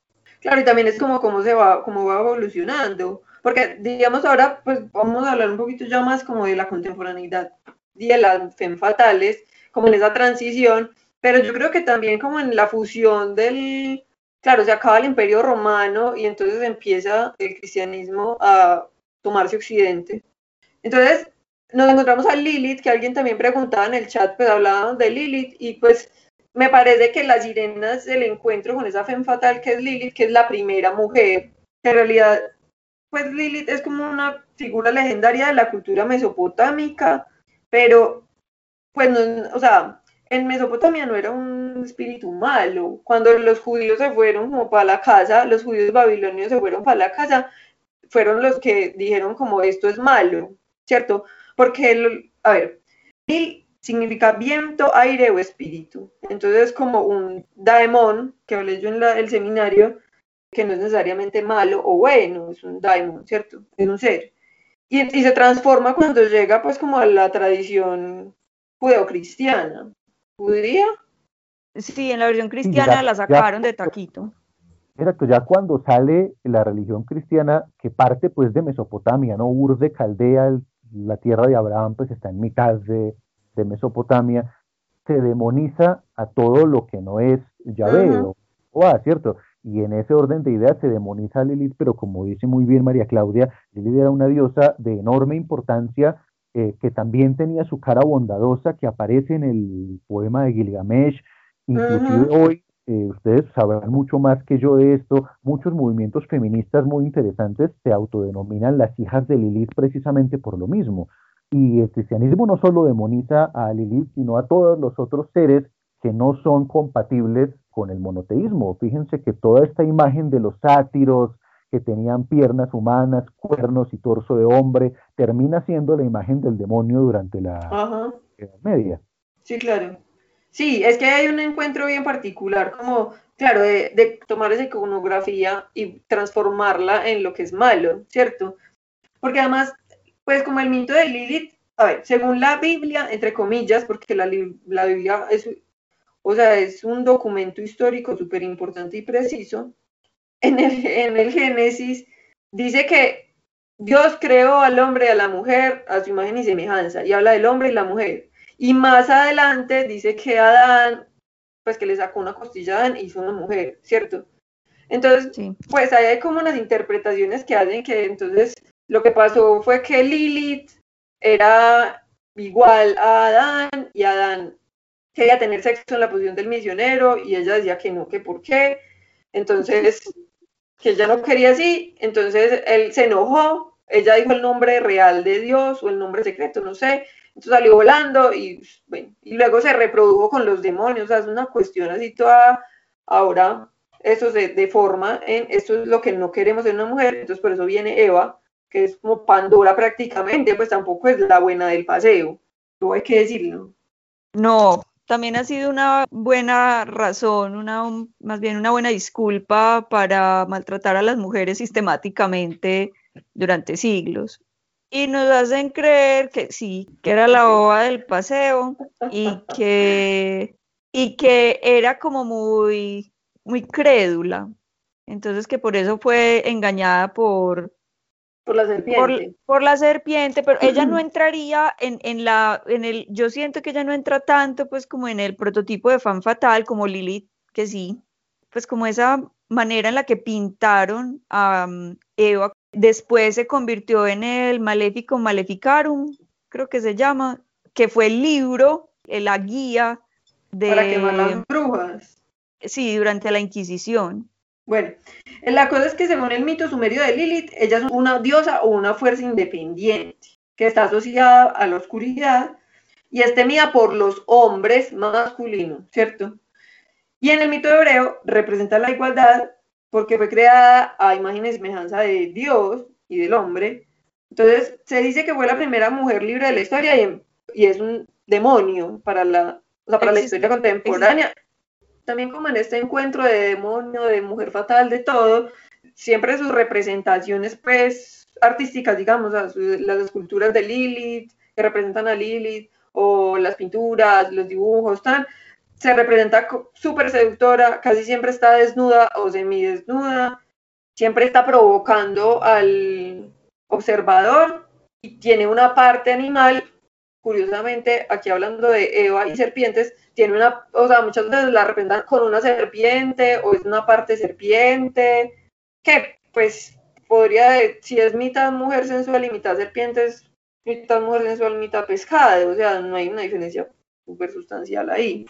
Claro, y también es como cómo se va, cómo va evolucionando, porque digamos ahora, pues vamos a hablar un poquito ya más como de la contemporaneidad y de las fem fatales, como en esa transición, pero yo creo que también como en la fusión del, claro, se acaba el imperio romano y entonces empieza el cristianismo a tomarse occidente. Entonces nos encontramos a Lilith, que alguien también preguntaba en el chat, pues hablábamos de Lilith y pues me parece que las sirenas del encuentro con esa femme fatal que es Lilith, que es la primera mujer, que en realidad, pues Lilith es como una figura legendaria de la cultura mesopotámica, pero, pues, no, o sea, en Mesopotamia no era un espíritu malo. Cuando los judíos se fueron como para la casa, los judíos babilonios se fueron para la casa, fueron los que dijeron como esto es malo, ¿cierto? Porque, a ver, significa viento, aire o espíritu. Entonces es como un daemon, que hablé yo en el seminario, que no es necesariamente malo o bueno, es un daemon, ¿cierto? Es un ser. Y, se transforma cuando llega pues como a la tradición judeocristiana. ¿Judía? Sí, en la versión cristiana la sacaron de taquito. Exacto, ya cuando sale la religión cristiana que parte pues de Mesopotamia, ¿no? Ur de Caldea, la tierra de Abraham pues está en mitad de, de Mesopotamia, se demoniza a todo lo que no es Yahvé o, ¿cierto? Y en ese orden de ideas se demoniza a Lilith, pero como dice muy bien María Claudia, Lilith era una diosa de enorme importancia eh, que también tenía su cara bondadosa que aparece en el poema de Gilgamesh. Inclusive hoy, eh, ustedes sabrán mucho más que yo de esto, muchos movimientos feministas muy interesantes se autodenominan las hijas de Lilith precisamente por lo mismo, y el cristianismo no solo demoniza a Lilith, sino a todos los otros seres que no son compatibles con el monoteísmo. Fíjense que toda esta imagen de los sátiros que tenían piernas humanas, cuernos y torso de hombre, termina siendo la imagen del demonio durante la Edad Media. Sí, claro. Sí, es que hay un encuentro bien particular, como, claro, de, de tomar esa iconografía y transformarla en lo que es malo, ¿cierto? Porque además, pues como el mito de Lilith, a ver, según la Biblia, entre comillas, porque la, la Biblia es, o sea, es un documento histórico súper importante y preciso, en el, en el Génesis dice que Dios creó al hombre y a la mujer a su imagen y semejanza, y habla del hombre y la mujer. Y más adelante dice que Adán, pues que le sacó una costilla a Adán y hizo una mujer, ¿cierto? Entonces, pues ahí hay como unas interpretaciones que hacen que entonces lo que pasó fue que Lilith era igual a Adán y Adán quería tener sexo en la posición del misionero y ella decía que no, que por qué. Entonces, que ella no quería así, entonces él se enojó, ella dijo el nombre real de Dios o el nombre secreto, no sé, entonces salió volando y, bueno, y luego se reprodujo con los demonios, o sea, es una cuestión así toda, ahora eso se deforma en, esto es lo que no queremos en una mujer, entonces por eso viene Eva, que es como Pandora prácticamente, pues tampoco es la buena del paseo, no hay que decirlo. No, también ha sido una buena razón, una, más bien una buena disculpa para maltratar a las mujeres sistemáticamente durante siglos. Y nos hacen creer que sí, que era la boba del paseo y que, y que era como muy, muy crédula. Entonces que por eso fue engañada por, por la serpiente. Por, la serpiente, pero ella no entraría en, en, la, en el, yo siento que ella no entra tanto pues como en el prototipo de fan fatal como Lilith, que sí, pues como esa manera en la que pintaron a um, Eva, después se convirtió en el Maléfico Maleficarum, creo que se llama, que fue el libro, eh, la guía de... Para quemar las brujas. Sí, durante la Inquisición. Bueno, la cosa es que según el mito sumerio de Lilith, ella es una diosa o una fuerza independiente que está asociada a la oscuridad y es temida por los hombres masculinos, ¿cierto? Y en el mito hebreo representa la igualdad porque fue creada a imagen y semejanza de Dios y del hombre. Entonces se dice que fue la primera mujer libre de la historia y, es un demonio para la, para la historia contemporánea también como en este encuentro de demonio, de mujer fatal, de todo, siempre sus representaciones pues artísticas, digamos, las esculturas de Lilith, que representan a Lilith, o las pinturas, los dibujos, tal, se representa súper seductora, casi siempre está desnuda o semidesnuda, siempre está provocando al observador y tiene una parte animal, curiosamente, aquí hablando de Eva y serpientes, tiene una, o sea, muchas veces la representan con una serpiente o es una parte serpiente, que pues podría, si es mitad mujer sensual y mitad serpiente, es mitad mujer sensual, mitad pescada, o sea, no hay una diferencia súper sustancial ahí.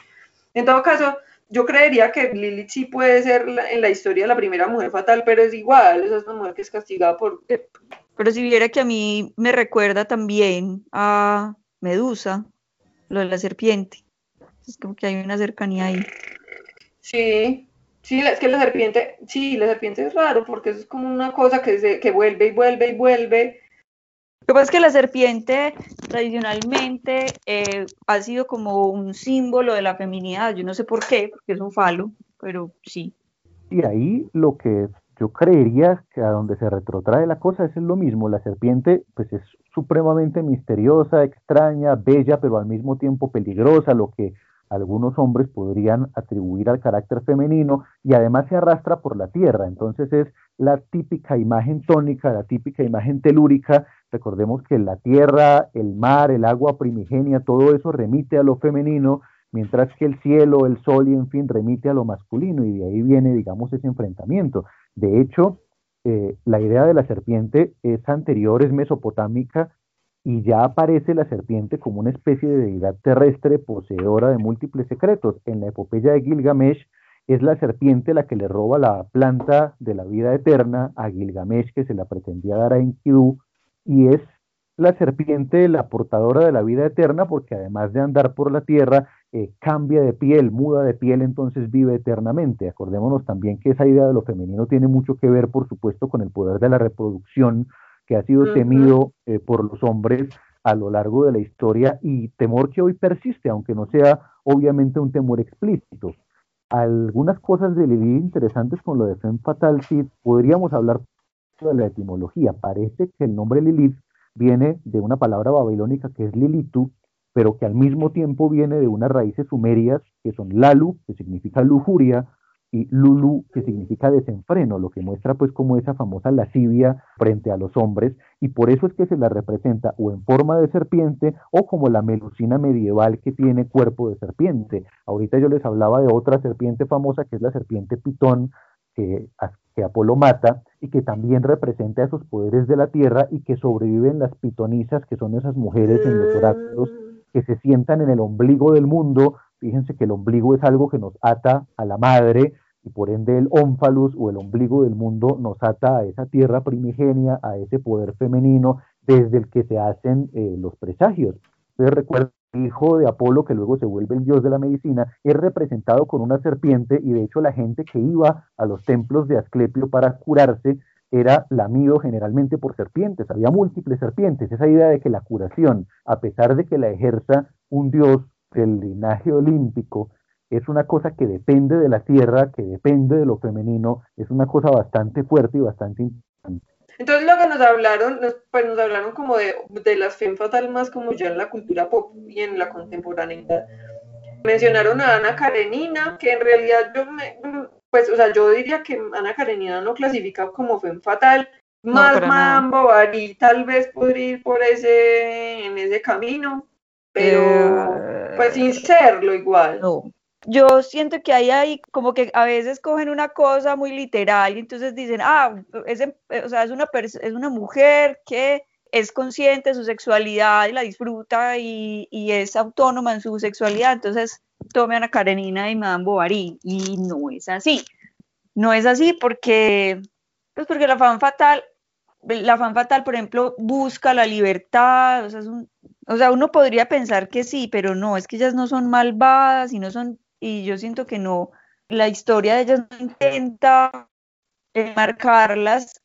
En todo caso, yo creería que Lilith sí puede ser en la historia la primera mujer fatal, pero es igual, es una mujer que es castigada por... Eh, pero si viera que a mí me recuerda también a Medusa, lo de la serpiente. Es como que hay una cercanía ahí. Sí, sí, es que la serpiente, sí, la serpiente es raro porque es como una cosa que, se, que vuelve y vuelve y vuelve. Lo que pasa es que la serpiente tradicionalmente eh, ha sido como un símbolo de la feminidad. Yo no sé por qué, porque es un falo, pero sí. Y ahí lo que yo creería que a donde se retrotrae la cosa es lo mismo. La serpiente, pues es supremamente misteriosa, extraña, bella, pero al mismo tiempo peligrosa, lo que algunos hombres podrían atribuir al carácter femenino y además se arrastra por la tierra. Entonces es la típica imagen tónica, la típica imagen telúrica. Recordemos que la tierra, el mar, el agua primigenia, todo eso remite a lo femenino, mientras que el cielo, el sol y en fin remite a lo masculino y de ahí viene, digamos, ese enfrentamiento. De hecho, eh, la idea de la serpiente es anterior, es mesopotámica y ya aparece la serpiente como una especie de deidad terrestre poseedora de múltiples secretos. En la epopeya de Gilgamesh es la serpiente la que le roba la planta de la vida eterna a Gilgamesh que se la pretendía dar a Enkidu y es la serpiente la portadora de la vida eterna porque además de andar por la tierra eh, cambia de piel, muda de piel, entonces vive eternamente. Acordémonos también que esa idea de lo femenino tiene mucho que ver, por supuesto, con el poder de la reproducción que ha sido temido eh, por los hombres a lo largo de la historia y temor que hoy persiste, aunque no sea obviamente un temor explícito. Algunas cosas de Lilith interesantes con lo de Femme Fatal, sí, podríamos hablar de la etimología. Parece que el nombre Lilith viene de una palabra babilónica que es Lilitu, pero que al mismo tiempo viene de unas raíces sumerias que son Lalu, que significa lujuria, y Lulu, que significa desenfreno, lo que muestra pues como esa famosa lascivia frente a los hombres, y por eso es que se la representa o en forma de serpiente o como la melusina medieval que tiene cuerpo de serpiente. Ahorita yo les hablaba de otra serpiente famosa que es la serpiente pitón, que, que Apolo mata y que también representa esos poderes de la tierra y que sobreviven las pitonisas, que son esas mujeres en los oráculos que se sientan en el ombligo del mundo. Fíjense que el ombligo es algo que nos ata a la madre y por ende el ónfalus o el ombligo del mundo nos ata a esa tierra primigenia, a ese poder femenino desde el que se hacen eh, los presagios. Ustedes recuerdan el hijo de Apolo, que luego se vuelve el dios de la medicina, es representado con una serpiente y de hecho la gente que iba a los templos de Asclepio para curarse era lamido generalmente por serpientes, había múltiples serpientes. Esa idea de que la curación, a pesar de que la ejerza un dios del linaje olímpico, es una cosa que depende de la tierra, que depende de lo femenino, es una cosa bastante fuerte y bastante importante. Entonces lo que nos hablaron, pues nos hablaron como de, de las fem más como ya en la cultura pop y en la contemporaneidad. Mencionaron a Ana Karenina, que en realidad yo me, pues, o sea, yo diría que Ana Karenina no clasifica como fue fatal, más Mambo, Bari, tal vez podría ir por ese, en ese camino, pero eh, pues sin serlo igual. No. Yo siento que hay ahí como que a veces cogen una cosa muy literal y entonces dicen, ah, es, o sea, es, una, es una mujer que es consciente de su sexualidad y la disfruta y, y es autónoma en su sexualidad, entonces tome a Karenina y Madame Bovary, y no es así. No es así porque, pues porque la fan fatal, la fan fatal, por ejemplo, busca la libertad, o sea, o sea, uno podría pensar que sí, pero no, es que ellas no son malvadas y no son, y yo siento que no, la historia de ellas no intenta marcarlas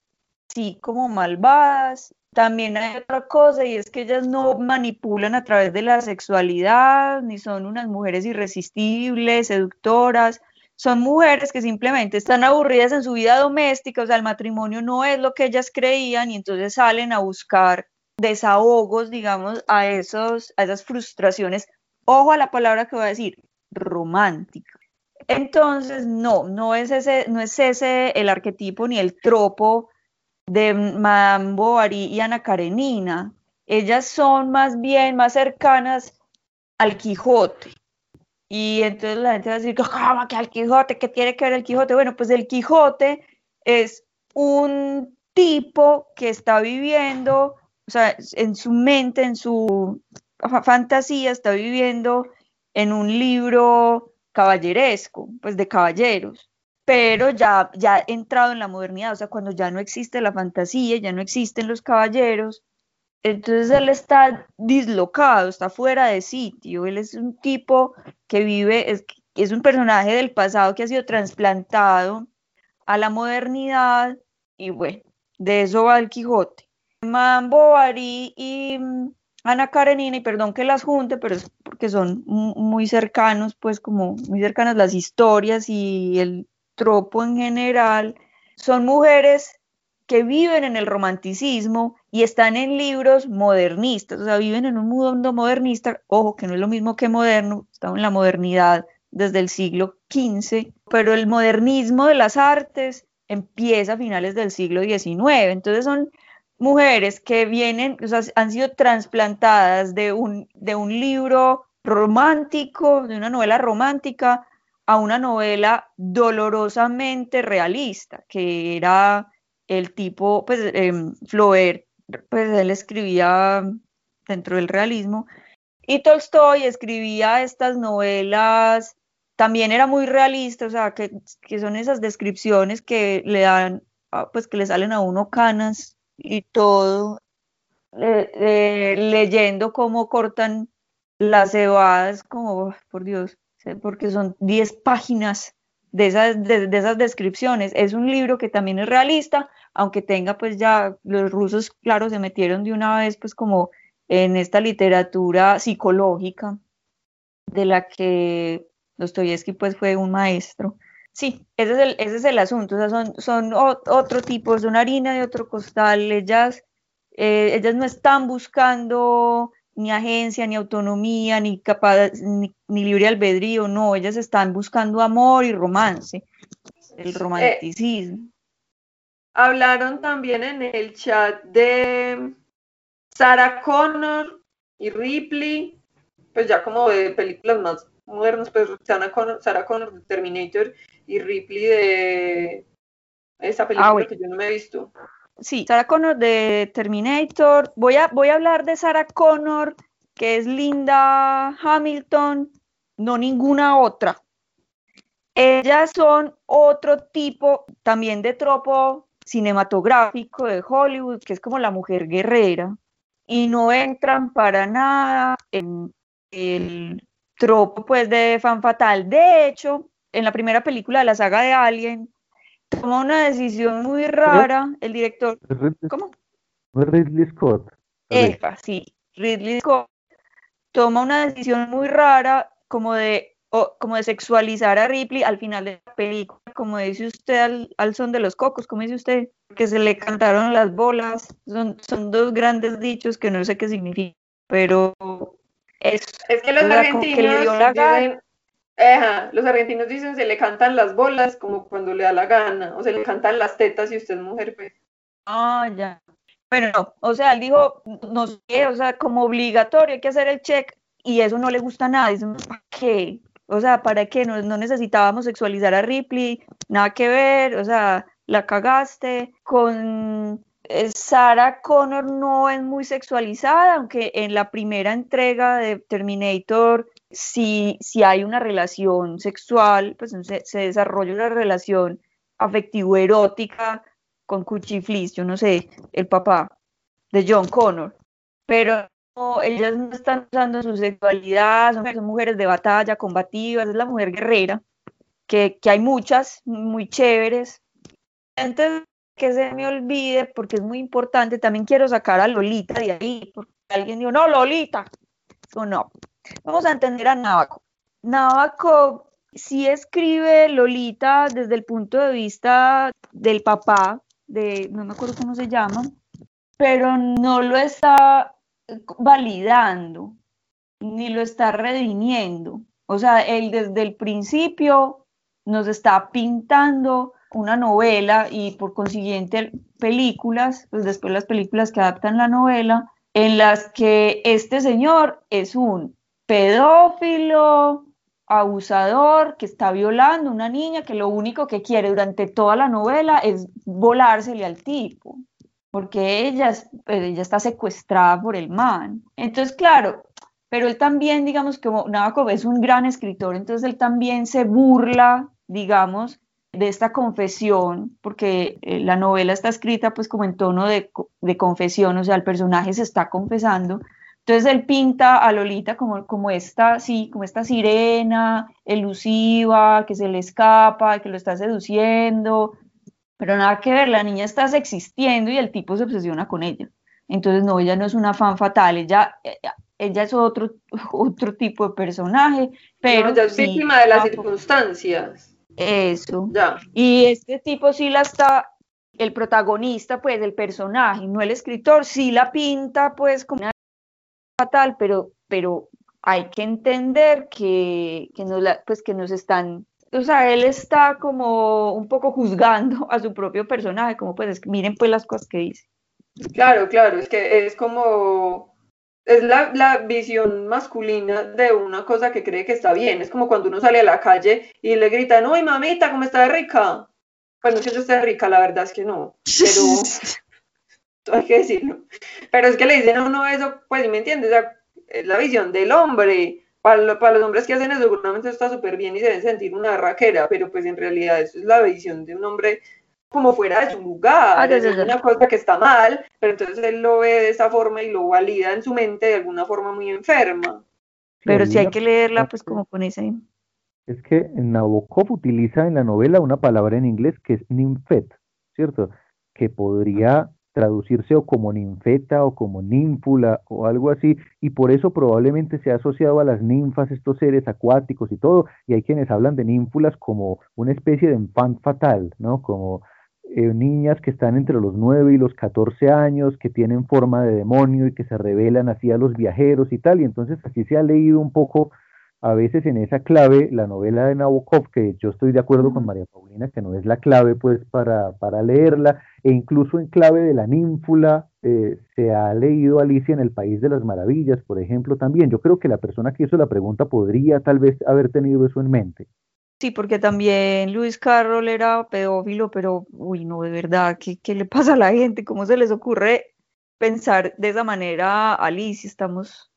sí como malvadas, también hay otra cosa y es que ellas no manipulan a través de la sexualidad, ni son unas mujeres irresistibles, seductoras, son mujeres que simplemente están aburridas en su vida doméstica, o sea, el matrimonio no es lo que ellas creían y entonces salen a buscar desahogos, digamos, a, esos, a esas frustraciones. Ojo a la palabra que voy a decir, romántica. Entonces, no, no es ese, no es ese el arquetipo ni el tropo de Madame Bovary y Ana Karenina, ellas son más bien más cercanas al Quijote. Y entonces la gente va a decir, ¿cómo que al Quijote? ¿Qué tiene que ver el Quijote? Bueno, pues el Quijote es un tipo que está viviendo, o sea, en su mente, en su fantasía, está viviendo en un libro caballeresco, pues de caballeros pero ya, ya entrado en la modernidad, o sea, cuando ya no existe la fantasía, ya no existen los caballeros, entonces él está dislocado, está fuera de sitio, él es un tipo que vive, es, es un personaje del pasado que ha sido trasplantado a la modernidad y bueno, de eso va el Quijote. Mambo Bovary y mm, Ana Karenina, y perdón que las junte, pero es porque son muy cercanos, pues como muy cercanas las historias y el tropo en general, son mujeres que viven en el romanticismo y están en libros modernistas, o sea, viven en un mundo modernista, ojo, que no es lo mismo que moderno, estamos en la modernidad desde el siglo XV, pero el modernismo de las artes empieza a finales del siglo XIX, entonces son mujeres que vienen, o sea, han sido trasplantadas de un, de un libro romántico, de una novela romántica, a una novela dolorosamente realista, que era el tipo, pues eh, Flaubert, pues él escribía dentro del realismo, y Tolstoy escribía estas novelas, también era muy realista, o sea, que, son esas descripciones que le dan, ah, pues que le salen a uno canas y todo, leyendo cómo cortan las cebadas, como, por Dios, porque son 10 páginas de esas, de, esas descripciones. Es un libro que también es realista, aunque tenga pues ya los rusos, claro, se metieron de una vez pues como en esta literatura psicológica de la que Dostoyevsky pues fue un maestro. Sí, ese es el, ese es el asunto, o sea, son, son otro tipo, son harina de otro costal, ellas, eh, ellas no están buscando ni agencia, ni autonomía, ni, capaz, ni, libre albedrío, no, ellas están buscando amor y romance, el eh, romanticismo. hablaron también en el chat de Sarah Connor y Ripley, pues ya como de películas más modernas, pues Sarah Connor, Sarah Connor de Terminator y Ripley de esa película ah, que yo no me he visto. Sí, Sarah Connor de Terminator. Voy a, voy a hablar de Sarah Connor, que es Linda Hamilton, no ninguna otra. Ellas son otro tipo también de tropo cinematográfico de Hollywood, que es como la mujer guerrera, y no entran para nada en el tropo pues de fan fatal. De hecho, en la primera película de la saga de Alien, toma una decisión muy rara el director. ¿Cómo? Ridley Scott. Efa, sí, Ridley Scott toma una decisión muy rara como de como de sexualizar a Ripley al final de la película, como dice usted al, son de los cocos, como dice usted, que se le cantaron las bolas, son, son dos grandes dichos que no sé qué significa, pero es, es que los argentinos dicen, los argentinos dicen se le cantan las bolas como cuando le da la gana, o se le cantan las tetas si usted es mujer, pues. Ah, ya. Bueno, no, o sea, él dijo, no sé, o sea, como obligatorio hay que hacer el check y eso no le gusta a nadie. ¿Para qué? O sea, ¿para qué? No, no necesitábamos sexualizar a Ripley, nada que ver, o sea, la cagaste. Con eh, Sarah Connor no es muy sexualizada, aunque en la primera entrega de Terminator si, si hay una relación sexual, pues se, desarrolla una relación afectivo-erótica con Cuchiflis, yo no sé, el papá de John Connor, pero ellas no están usando su sexualidad, son, mujeres de batalla, combativas, es la mujer guerrera, que, que hay muchas, muy chéveres. Antes que se me olvide, porque es muy importante, también quiero sacar a Lolita de ahí, porque alguien dijo, no, Lolita, o no, Vamos a entender a Nabokov. Nabokov sí escribe Lolita desde el punto de vista del papá, de, no me acuerdo cómo se llama, pero no lo está validando, ni lo está redimiendo. O sea, él desde el principio nos está pintando una novela y por consiguiente películas, pues después las películas que adaptan la novela, en las que este señor es un pedófilo, abusador, que está violando a una niña que lo único que quiere durante toda la novela es volársele al tipo, porque ella, ella está secuestrada por el man. Entonces, claro, pero él también, digamos, como Nabokov es un gran escritor, entonces él también se burla, digamos, de esta confesión, porque eh, la novela está escrita pues como en tono de, de confesión, o sea, el personaje se está confesando, entonces él pinta a Lolita como, como, esta, sí, como esta sirena elusiva, que se le escapa, que lo está seduciendo, pero nada que ver, la niña está existiendo y el tipo se obsesiona con ella. Entonces no, ella no es una fan fatal, ella, ella, es otro, otro tipo de personaje, pero... ella es víctima de las circunstancias. Eso. Ya. Y este tipo sí la está, el protagonista, pues el personaje, no el escritor, sí la pinta pues como una fatal, pero, pero hay que entender que, que, nos pues que nos están, o sea, él está como un poco juzgando a su propio personaje, como pues miren pues las cosas que dice. Claro, claro, es que es como, es la, la, visión masculina de una cosa que cree que está bien, es como cuando uno sale a la calle y le gritan, uy mamita, ¿cómo está rica? Pues no es que yo esté rica, la verdad es que no, pero hay que decirlo. Pero es que le dicen a uno eso, pues, ¿me entiendes? es la visión del hombre. Para, para, los hombres que hacen eso, seguramente está súper bien y se deben sentir una raquera, pero pues en realidad eso es la visión de un hombre como fuera de su lugar. Ah, es una cosa que está mal, pero entonces él lo ve de esa forma y lo valida en su mente de alguna forma muy enferma. Pero sí hay que leerla pues como con ese... Es que Nabokov utiliza en la novela una palabra en inglés que es ninfet, ¿cierto? Que podría traducirse o como ninfeta o como ninfula o algo así, y por eso probablemente se ha asociado a las ninfas, estos seres acuáticos y todo, y hay quienes hablan de ninfulas como una especie de infant fatal, ¿no? Como eh, niñas que están entre los 9 y los 14 años, que tienen forma de demonio y que se revelan así a los viajeros y tal, y entonces así se ha leído un poco a veces en esa clave la novela de Nabokov, que yo estoy de acuerdo con María Paulina, que no es la clave pues para, para leerla, e incluso en clave de la ninfula eh, se ha leído Alicia en el País de las Maravillas, por ejemplo, también. Yo creo que la persona que hizo la pregunta podría tal vez haber tenido eso en mente. Sí, porque también Luis Carroll era pedófilo, pero, uy, no, de verdad, ¿qué, qué le pasa a la gente? ¿Cómo se les ocurre pensar de esa manera, Alicia? Estamos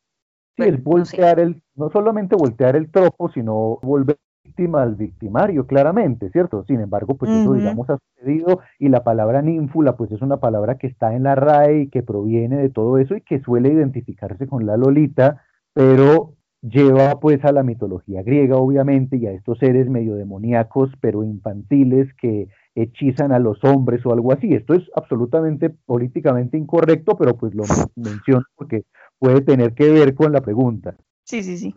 el voltear el, no solamente voltear el tropo, sino volver víctima al victimario, claramente, ¿cierto? Sin embargo, pues eso, digamos, ha sucedido y la palabra ninfula, pues es una palabra que está en la RAE y que proviene de todo eso y que suele identificarse con la Lolita, pero lleva pues a la mitología griega, obviamente, y a estos seres medio demoníacos, pero infantiles que hechizan a los hombres o algo así. Esto es absolutamente políticamente incorrecto, pero pues lo menciono porque puede tener que ver con la pregunta. Sí, sí, sí.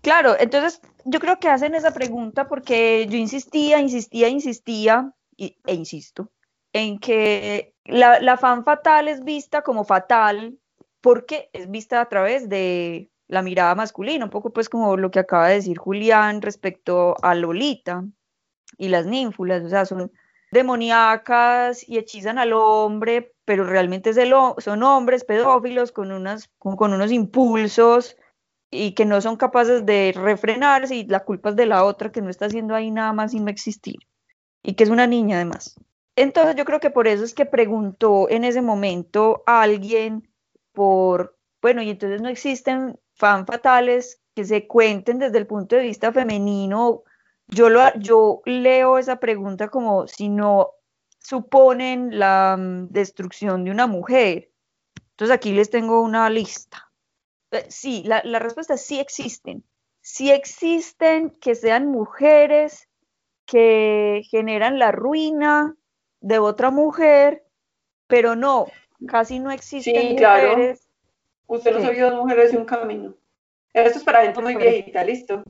Claro, entonces yo creo que hacen esa pregunta porque yo insistía, insistía, insistía, e insisto, en que la, la fan fatal es vista como fatal porque es vista a través de la mirada masculina, un poco pues como lo que acaba de decir Julián respecto a Lolita y las ninfulas, o sea, son demoníacas y hechizan al hombre, pero realmente son hombres pedófilos con, unos impulsos y que no son capaces de refrenarse y la culpa es de la otra que no está haciendo ahí nada más sin existir y que es una niña además. Entonces yo creo que por eso es que preguntó en ese momento a alguien por, bueno, y entonces no existen fan fatales que se cuenten desde el punto de vista femenino yo leo esa pregunta como si no suponen la mm, destrucción de una mujer. Entonces aquí les tengo una lista. Eh, sí, la, la respuesta es sí existen. Sí existen que sean mujeres que generan la ruina de otra mujer, pero no, casi no existen sí, Claro. Usted no ha dos mujeres de un camino. Esto es para gente muy viejita, listo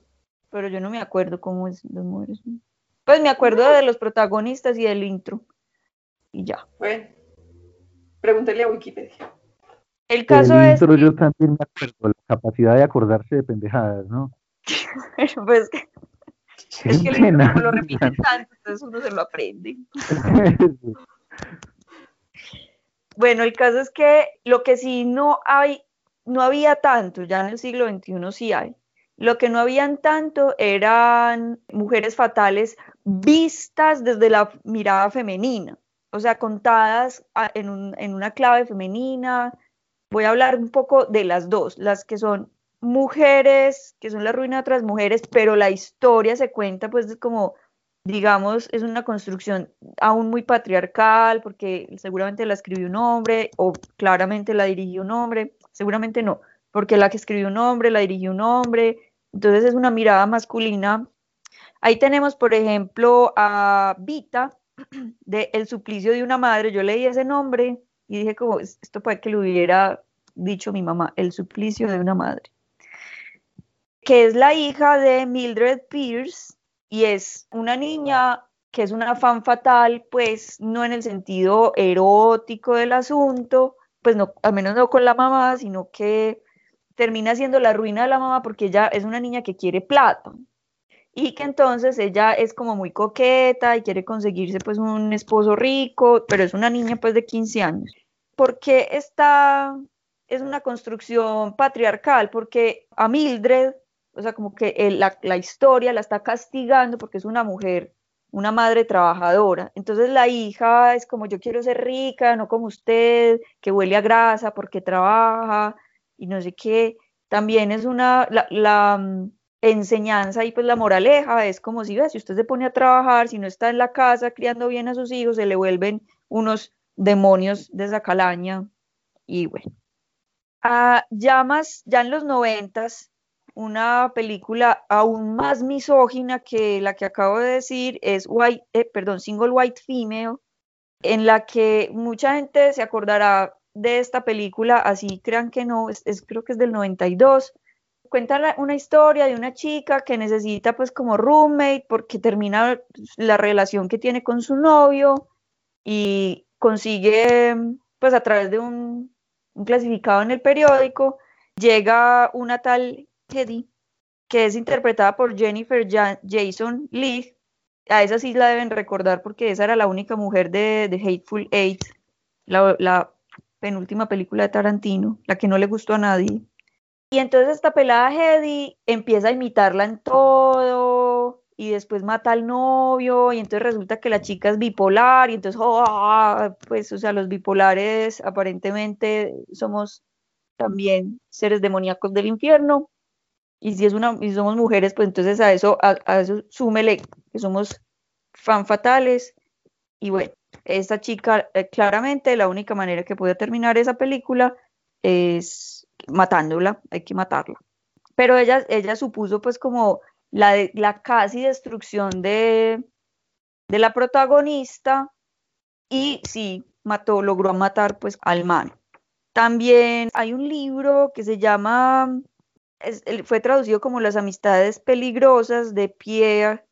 pero yo no me acuerdo cómo es los mujeres. Pues me acuerdo de los protagonistas y del intro. Y ya. Bueno, pregúntele a Wikipedia. El caso el intro yo también me acuerdo, la capacidad de acordarse de pendejadas, ¿no? pues es que el lo repiten tanto, entonces uno se lo aprende. bueno, el caso es que lo que sí no hay, no había tanto, ya en el siglo XXI sí hay, lo que no habían tanto eran mujeres fatales vistas desde la mirada femenina, o sea, contadas en, una clave femenina. Voy a hablar un poco de las dos, las que son mujeres, que son la ruina de otras mujeres, pero la historia se cuenta pues como, digamos, es una construcción aún muy patriarcal, porque seguramente la escribió un hombre o claramente la dirigió un hombre, seguramente no, porque la que escribió un hombre, la dirigió un hombre, entonces es una mirada masculina. Ahí tenemos, por ejemplo, a Vita, de El suplicio de una madre. Yo leí ese nombre y dije como, esto puede que lo hubiera dicho mi mamá, El suplicio de una madre. Que es la hija de Mildred Pierce y es una niña que es una fan fatal, pues no en el sentido erótico del asunto, pues no, al menos no con la mamá, sino que termina siendo la ruina de la mamá porque ella es una niña que quiere plata y que entonces ella es como muy coqueta y quiere conseguirse pues un esposo rico, pero es una niña pues de 15 años. Porque esta es una construcción patriarcal? Porque a Mildred, o sea, como que la, la historia la está castigando porque es una mujer una madre trabajadora. Entonces la hija es como yo quiero ser rica, no como usted, que huele a grasa porque trabaja, y no sé qué, también es una, la, mm, enseñanza y pues la moraleja es como si, si usted se pone a trabajar, si no está en la casa criando bien a sus hijos, se le vuelven unos demonios de esa calaña y bueno. Ah, ya más, ya en los noventas, una película aún más misógina que la que acabo de decir es White, eh, perdón, Single White Female, en la que mucha gente se acordará de esta película, así crean que no, es, creo que es del 92. Cuenta una historia de una chica que necesita pues como roommate porque termina la relación que tiene con su novio y consigue pues a través de un, un clasificado en el periódico, llega una tal Teddy que es interpretada por Jennifer Jason Leigh. A esa sí la deben recordar porque esa era la única mujer de, de Hateful Eight, la, penúltima película de Tarantino, la que no le gustó a nadie. Y entonces esta pelada Hedy empieza a imitarla en todo y después mata al novio y entonces resulta que la chica es bipolar y entonces, oh, pues, o sea, los bipolares aparentemente somos también seres demoníacos del infierno. Y si es una y somos mujeres, pues entonces a eso a, eso súmele que somos fan fatales. Y bueno, esta chica eh, claramente la única manera que puede terminar esa película es matándola, hay que matarla. Pero ella ella supuso pues como la, la casi destrucción de, de la protagonista y sí, mató, logró matar pues al man. También hay un libro que se llama, fue traducido como Las amistades peligrosas de Pierre,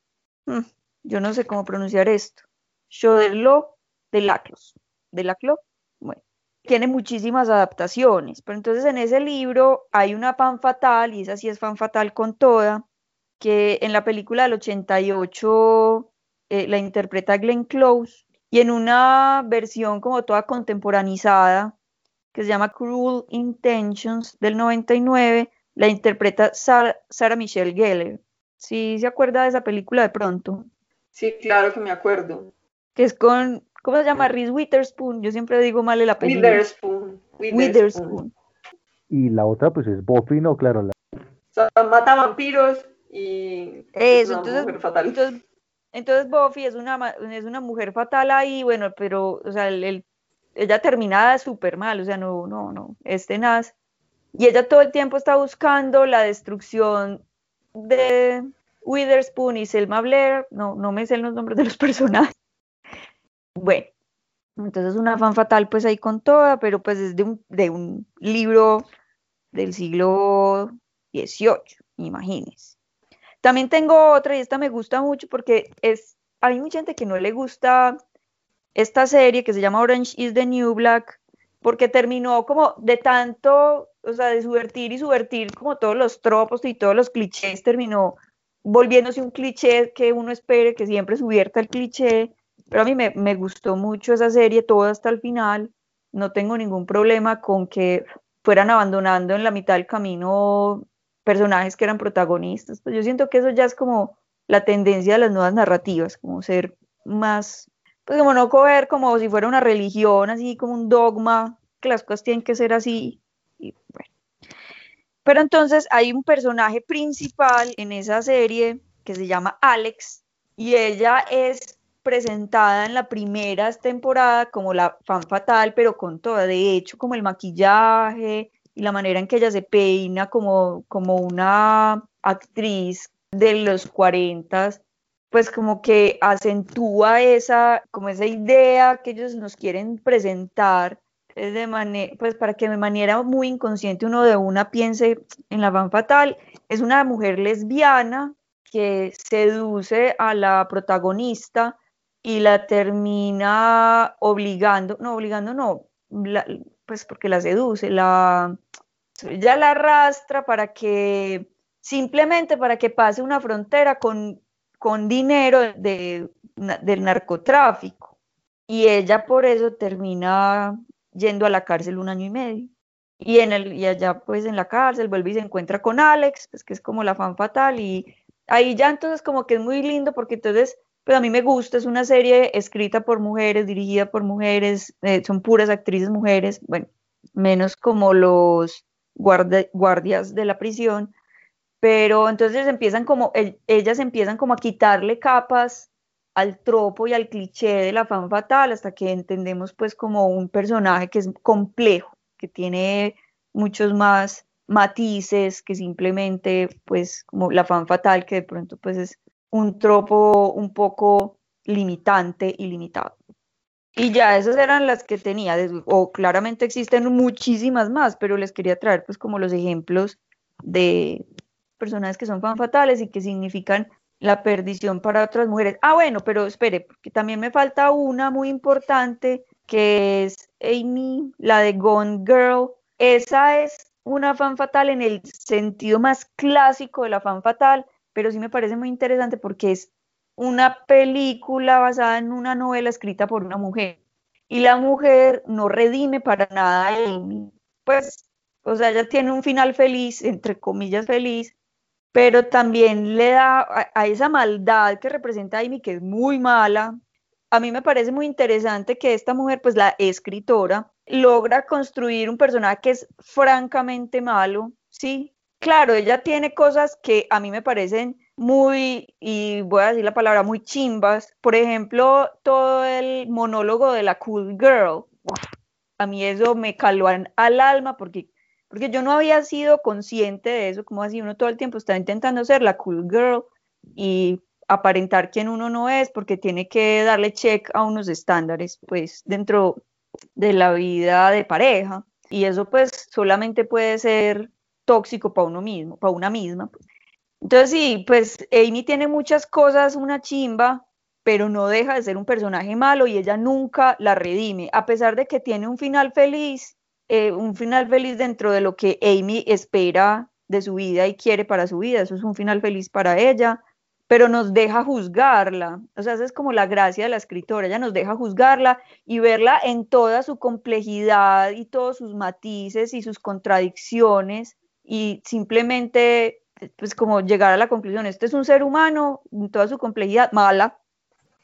hmm, yo no sé cómo pronunciar esto, Choderlo de Laclos, de Laclos, tiene muchísimas adaptaciones, pero entonces en ese libro hay una fan fatal, y esa sí es fan fatal con toda, que en la película del 88 eh, la interpreta Glenn Close, y en una versión como toda contemporanizada, que se llama Cruel Intentions del 99, la interpreta Sarah Michelle Gellar. ¿Sí se acuerda de esa película de pronto? Sí, claro que me acuerdo. Que es con, ¿cómo se llama? Reese Witherspoon. Yo siempre digo mal la película. Witherspoon. Witherspoon. Y la otra, pues es Buffy, ¿no? Claro. La... mata vampiros y. Eso, entonces, entonces, entonces. Buffy es una, es una mujer fatal ahí, bueno, pero, o sea, el ella terminada súper mal, o sea, no, no, no, es tenaz. Y ella todo el tiempo está buscando la destrucción de Witherspoon y Selma Blair, no, no me sé los nombres de los personajes. Bueno, entonces una fan fatal pues ahí con toda, pero pues es de un, de un libro del siglo XVIII, imagínense. También tengo otra y esta me gusta mucho porque es, hay mucha gente que no le gusta esta serie que se llama Orange is the New Black, porque terminó como de tanto, o sea, de subvertir y subvertir como todos los tropos y todos los clichés, terminó volviéndose un cliché que uno espere que siempre subvierta el cliché, pero a mí me, me gustó mucho esa serie, toda hasta el final, no tengo ningún problema con que fueran abandonando en la mitad del camino personajes que eran protagonistas, pues yo siento que eso ya es como la tendencia de las nuevas narrativas, como ser más pues como no coger como si fuera una religión, así como un dogma, que las cosas tienen que ser así. Y bueno. Pero entonces hay un personaje principal en esa serie que se llama Alex y ella es presentada en la primera temporada como la fan fatal, pero con toda, de hecho, como el maquillaje y la manera en que ella se peina como, como una actriz de los 40 pues como que acentúa esa, como esa idea que ellos nos quieren presentar, de manera, pues para que de manera muy inconsciente uno de una piense en la van fatal, es una mujer lesbiana que seduce a la protagonista y la termina obligando, no, obligando no, pues porque la seduce, la, ya la arrastra para que, simplemente para que pase una frontera con con dinero de, del narcotráfico. Y ella por eso termina yendo a la cárcel un año y medio. Y, en el, y allá pues en la cárcel vuelve y se encuentra con Alex, pues que es como la fan fatal. Y ahí ya entonces como que es muy lindo porque entonces pues a mí me gusta, es una serie escrita por mujeres, dirigida por mujeres, eh, son puras actrices mujeres, bueno, menos como los guardias de la prisión, pero entonces empiezan como, ellas empiezan como a quitarle capas al tropo y al cliché de la fan fatal hasta que entendemos pues como un personaje que es complejo, que tiene muchos más matices que simplemente pues como la fan fatal que de pronto pues es un tropo un poco limitante y limitado. Y ya esas eran las que tenía, o claramente existen muchísimas más, pero les quería traer pues como los ejemplos de personas que son fan fatales y que significan la perdición para otras mujeres. Ah, bueno, pero espere, porque también me falta una muy importante que es Amy, la de Gone Girl. Esa es una fan fatal en el sentido más clásico de la fan fatal, pero sí me parece muy interesante porque es una película basada en una novela escrita por una mujer y la mujer no redime para nada a Amy. Pues, o sea, ella tiene un final feliz, entre comillas feliz, pero también le da a, esa maldad que representa a Amy, que es muy mala. A mí me parece muy interesante que esta mujer, pues la escritora, logra construir un personaje que es francamente malo, ¿sí? Claro, ella tiene cosas que a mí me parecen muy, y voy a decir la palabra, muy chimbas. Por ejemplo, todo el monólogo de la cool girl. a mí eso me caló al alma porque porque yo no había sido consciente de eso, como así uno todo el tiempo está intentando ser la cool girl y aparentar quien uno no es, porque tiene que darle check a unos estándares, pues, dentro de la vida de pareja. Y eso, pues, solamente puede ser tóxico para uno mismo, para una misma. Entonces, sí, pues, Amy tiene muchas cosas, una chimba, pero no deja de ser un personaje malo y ella nunca la redime, a pesar de que tiene un final feliz eh, un final feliz dentro de lo que Amy espera de su vida y quiere para su vida. Eso es un final feliz para ella, pero nos deja juzgarla. O sea, esa es como la gracia de la escritora. Ella nos deja juzgarla y verla en toda su complejidad y todos sus matices y sus contradicciones y simplemente pues como llegar a la conclusión, este es un ser humano en toda su complejidad, mala.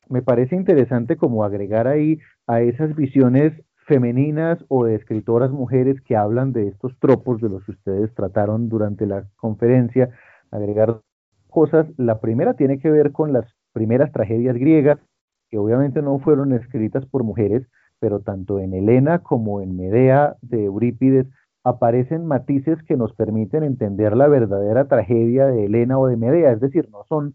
Me parece interesante como agregar ahí a esas visiones femeninas o de escritoras mujeres que hablan de estos tropos de los que ustedes trataron durante la conferencia, agregar cosas. La primera tiene que ver con las primeras tragedias griegas, que obviamente no fueron escritas por mujeres, pero tanto en Helena como en Medea de Eurípides aparecen matices que nos permiten entender la verdadera tragedia de Helena o de Medea, es decir, no son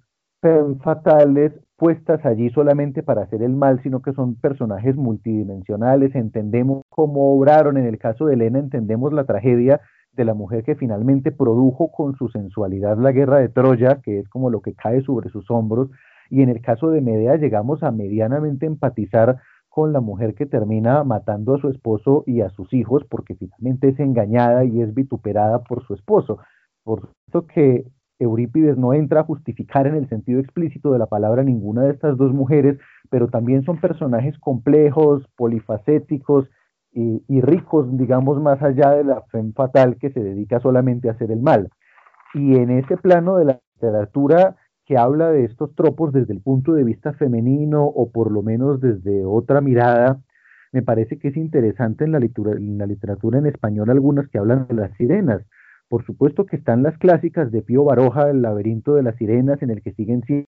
fatales puestas allí solamente para hacer el mal, sino que son personajes multidimensionales, entendemos cómo obraron, en el caso de Elena entendemos la tragedia de la mujer que finalmente produjo con su sensualidad la guerra de Troya, que es como lo que cae sobre sus hombros, y en el caso de Medea llegamos a medianamente empatizar con la mujer que termina matando a su esposo y a sus hijos porque finalmente es engañada y es vituperada por su esposo. Por eso que Eurípides no entra a justificar en el sentido explícito de la palabra ninguna de estas dos mujeres, pero también son personajes complejos, polifacéticos y, ricos, digamos, más allá de la fe fatal que se dedica solamente a hacer el mal. Y en ese plano de la literatura que habla de estos tropos desde el punto de vista femenino o por lo menos desde otra mirada, me parece que es interesante en la, literatura en español algunas que hablan de las sirenas por supuesto que están las clásicas de Pío Baroja, El laberinto de las sirenas, en el que siguen siendo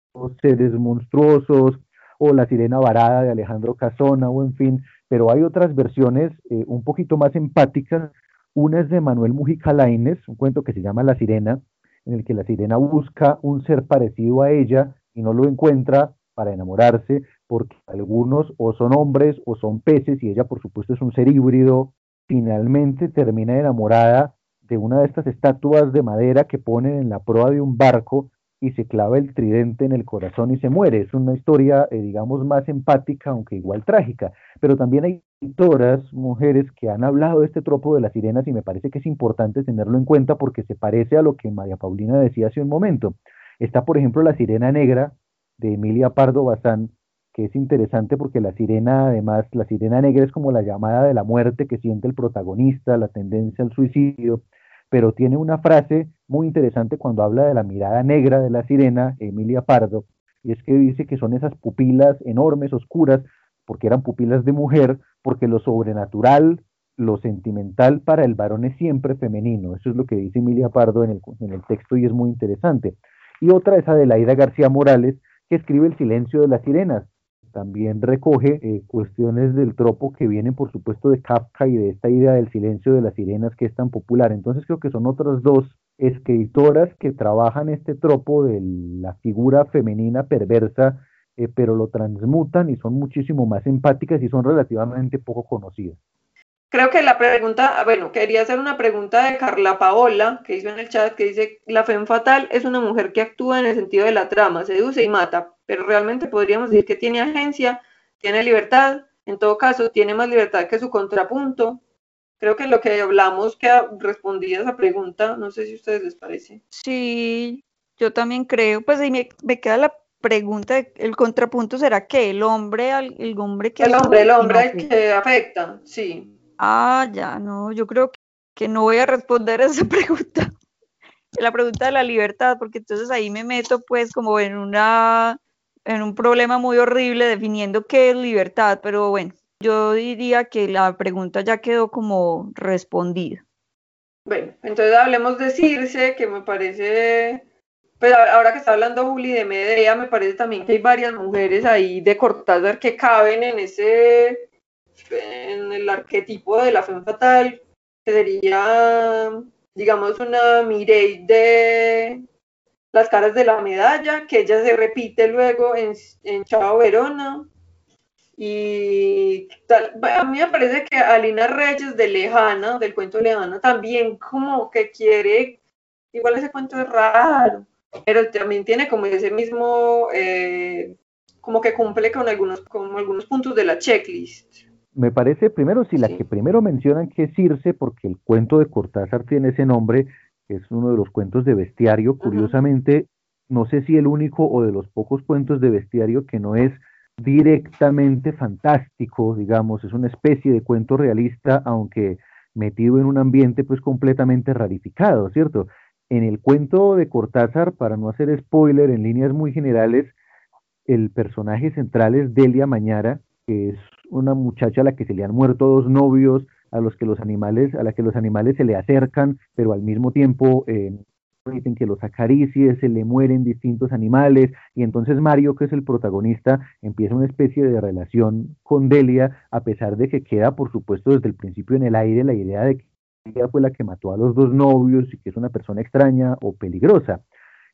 seres monstruosos, o La sirena varada de Alejandro Casona, o en fin, pero hay otras versiones eh, un poquito más empáticas. Una es de Manuel Mujica Lainez, un cuento que se llama La sirena, en el que la sirena busca un ser parecido a ella y no lo encuentra para enamorarse, porque algunos o son hombres o son peces y ella por supuesto es un ser híbrido. Finalmente termina enamorada de una de estas estatuas de madera que ponen en la proa de un barco y se clava el tridente en el corazón y se muere. Es una historia, eh, digamos, más empática, aunque igual trágica. Pero también hay escritoras, mujeres, que han hablado de este tropo de las sirenas y me parece que es importante tenerlo en cuenta porque se parece a lo que María Paulina decía hace un momento. Está, por ejemplo, La Sirena Negra de Emilia Pardo Bazán, que es interesante porque la sirena, además, la sirena negra es como la llamada de la muerte que siente el protagonista, la tendencia al suicidio pero tiene una frase muy interesante cuando habla de la mirada negra de la sirena, Emilia Pardo, y es que dice que son esas pupilas enormes, oscuras, porque eran pupilas de mujer, porque lo sobrenatural, lo sentimental para el varón es siempre femenino. Eso es lo que dice Emilia Pardo en el, en el texto y es muy interesante. Y otra es Adelaida García Morales, que escribe El silencio de las sirenas, también recoge eh, cuestiones del tropo que vienen, por supuesto, de Kafka y de esta idea del silencio de las sirenas que es tan popular. Entonces creo que son otras dos escritoras que trabajan este tropo de la figura femenina perversa eh, pero lo transmutan y son muchísimo más empáticas y son relativamente poco conocidas. Creo que la pregunta, bueno, quería hacer una pregunta de Carla Paola, que hizo en el chat, que dice, la femme fatal es una mujer que actúa en el sentido de la trama, seduce y mata, pero realmente podríamos decir que tiene agencia, tiene libertad, en todo caso, tiene más libertad que su contrapunto. Creo que lo que hablamos que respondía a esa pregunta, no sé si a ustedes les parece. Sí, yo también creo, pues ahí me, me queda la pregunta, el contrapunto será que el hombre, el hombre que... El hombre, el hombre que afecta, sí. Ah, ya, no, yo creo que no voy a responder a esa pregunta, la pregunta de la libertad, porque entonces ahí me meto pues como en una, en un problema muy horrible definiendo qué es libertad, pero bueno, yo diría que la pregunta ya quedó como respondida. Bueno, entonces hablemos de Circe, que me parece, pero ahora que está hablando Juli de Medea, me parece también que hay varias mujeres ahí de Cortázar que caben en ese en el arquetipo de la femme fatal, que sería, digamos, una Mireille de las caras de la medalla, que ella se repite luego en, en Chao Verona. Y a mí me parece que Alina Reyes de Lejana, del cuento Lejana, también como que quiere, igual ese cuento es raro, pero también tiene como ese mismo, eh, como que cumple con algunos, con algunos puntos de la checklist. Me parece primero, si la que primero mencionan que es Circe, porque el cuento de Cortázar tiene ese nombre, que es uno de los cuentos de bestiario, curiosamente, no sé si el único o de los pocos cuentos de bestiario que no es directamente fantástico, digamos, es una especie de cuento realista, aunque metido en un ambiente pues completamente rarificado, ¿cierto? En el cuento de Cortázar, para no hacer spoiler en líneas muy generales, el personaje central es Delia Mañara, que es una muchacha a la que se le han muerto dos novios, a los que los animales, a la que los animales se le acercan, pero al mismo tiempo eh, permiten que los acaricie, se le mueren distintos animales, y entonces Mario, que es el protagonista, empieza una especie de relación con Delia, a pesar de que queda, por supuesto, desde el principio en el aire la idea de que fue la que mató a los dos novios y que es una persona extraña o peligrosa.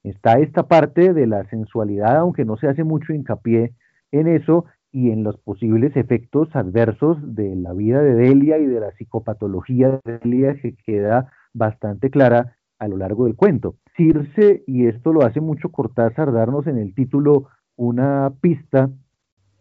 Está esta parte de la sensualidad, aunque no se hace mucho hincapié en eso, y en los posibles efectos adversos de la vida de Delia y de la psicopatología de Delia que queda bastante clara a lo largo del cuento. Circe, y esto lo hace mucho Cortázar, darnos en el título una pista,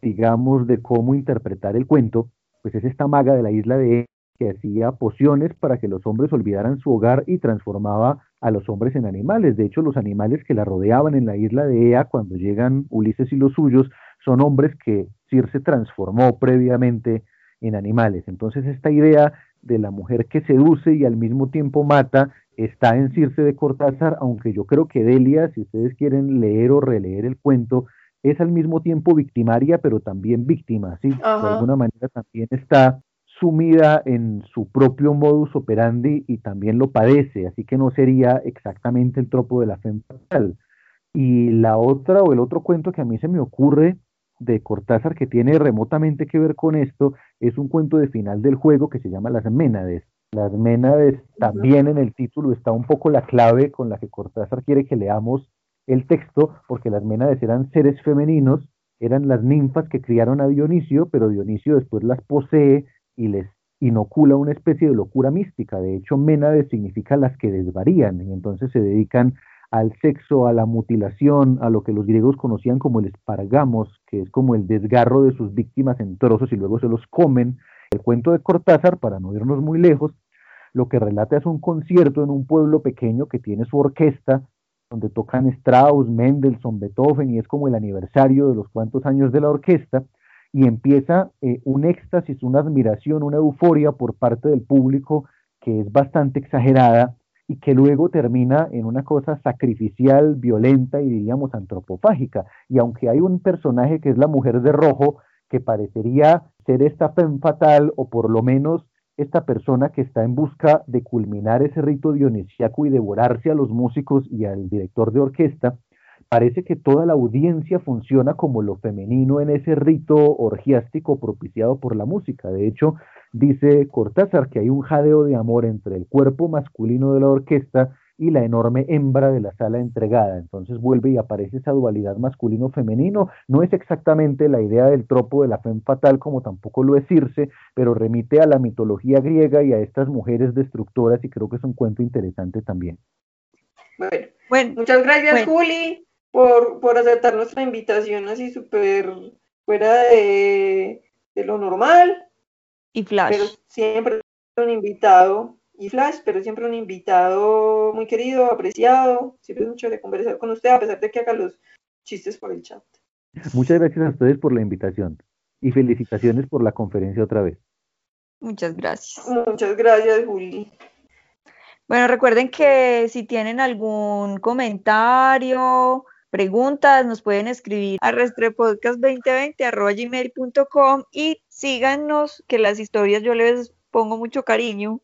digamos, de cómo interpretar el cuento, pues es esta maga de la isla de que hacía pociones para que los hombres olvidaran su hogar y transformaba a los hombres en animales. De hecho, los animales que la rodeaban en la isla de Ea, cuando llegan Ulises y los suyos, son hombres que se transformó previamente en animales. Entonces esta idea de la mujer que seduce y al mismo tiempo mata está en Circe de Cortázar, aunque yo creo que Delia, si ustedes quieren leer o releer el cuento, es al mismo tiempo victimaria, pero también víctima, ¿sí? De alguna manera también está sumida en su propio modus operandi y también lo padece, así que no sería exactamente el tropo de la fe fatal. Y la otra o el otro cuento que a mí se me ocurre de Cortázar que tiene remotamente que ver con esto es un cuento de final del juego que se llama Las Ménades. Las Ménades también en el título está un poco la clave con la que Cortázar quiere que leamos el texto, porque las Ménades eran seres femeninos, eran las ninfas que criaron a Dionisio, pero Dionisio después las posee y les inocula una especie de locura mística. De hecho, Ménades significa las que desvarían, y entonces se dedican al sexo, a la mutilación, a lo que los griegos conocían como el espargamos, que es como el desgarro de sus víctimas en trozos y luego se los comen. El cuento de Cortázar, para no irnos muy lejos, lo que relata es un concierto en un pueblo pequeño que tiene su orquesta, donde tocan Strauss, Mendelssohn, Beethoven, y es como el aniversario de los cuantos años de la orquesta, y empieza eh, un éxtasis, una admiración, una euforia por parte del público que es bastante exagerada, y que luego termina en una cosa sacrificial, violenta y diríamos antropofágica. Y aunque hay un personaje que es la mujer de rojo, que parecería ser esta femme fatal o por lo menos esta persona que está en busca de culminar ese rito dionisiaco y devorarse a los músicos y al director de orquesta, parece que toda la audiencia funciona como lo femenino en ese rito orgiástico propiciado por la música. De hecho, dice Cortázar que hay un jadeo de amor entre el cuerpo masculino de la orquesta y la enorme hembra de la sala entregada. Entonces vuelve y aparece esa dualidad masculino-femenino. No es exactamente la idea del tropo de la fe fatal, como tampoco lo es Circe, pero remite a la mitología griega y a estas mujeres destructoras, y creo que es un cuento interesante también. Bueno, muchas gracias, Juli, por, por aceptar nuestra invitación así súper fuera de, de lo normal. Y Flash. Pero siempre un invitado y Flash, pero siempre un invitado muy querido, apreciado. Siempre es mucho de conversar con usted, a pesar de que haga los chistes por el chat. Muchas gracias a ustedes por la invitación y felicitaciones por la conferencia otra vez. Muchas gracias. Muchas gracias, Juli. Bueno, recuerden que si tienen algún comentario, preguntas, nos pueden escribir a restrepodcast2020.gmail.com y síganos, que las historias yo les pongo mucho cariño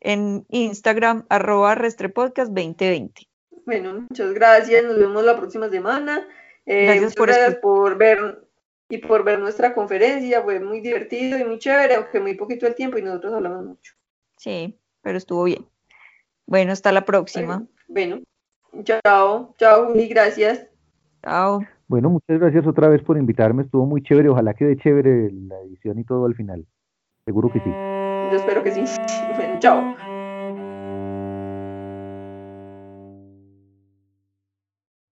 en Instagram, arroba restrepodcast2020. Bueno, muchas gracias. Nos vemos la próxima semana. Eh, gracias, por, gracias por ver y por ver nuestra conferencia. Fue muy divertido y muy chévere, aunque muy poquito el tiempo y nosotros hablamos mucho. Sí, pero estuvo bien. Bueno, hasta la próxima. Bueno, chao, chao, Juli, gracias. Chao. Bueno, muchas gracias otra vez por invitarme. Estuvo muy chévere. Ojalá quede chévere la edición y todo al final. Seguro que sí. Yo espero que sí. Bueno, chao.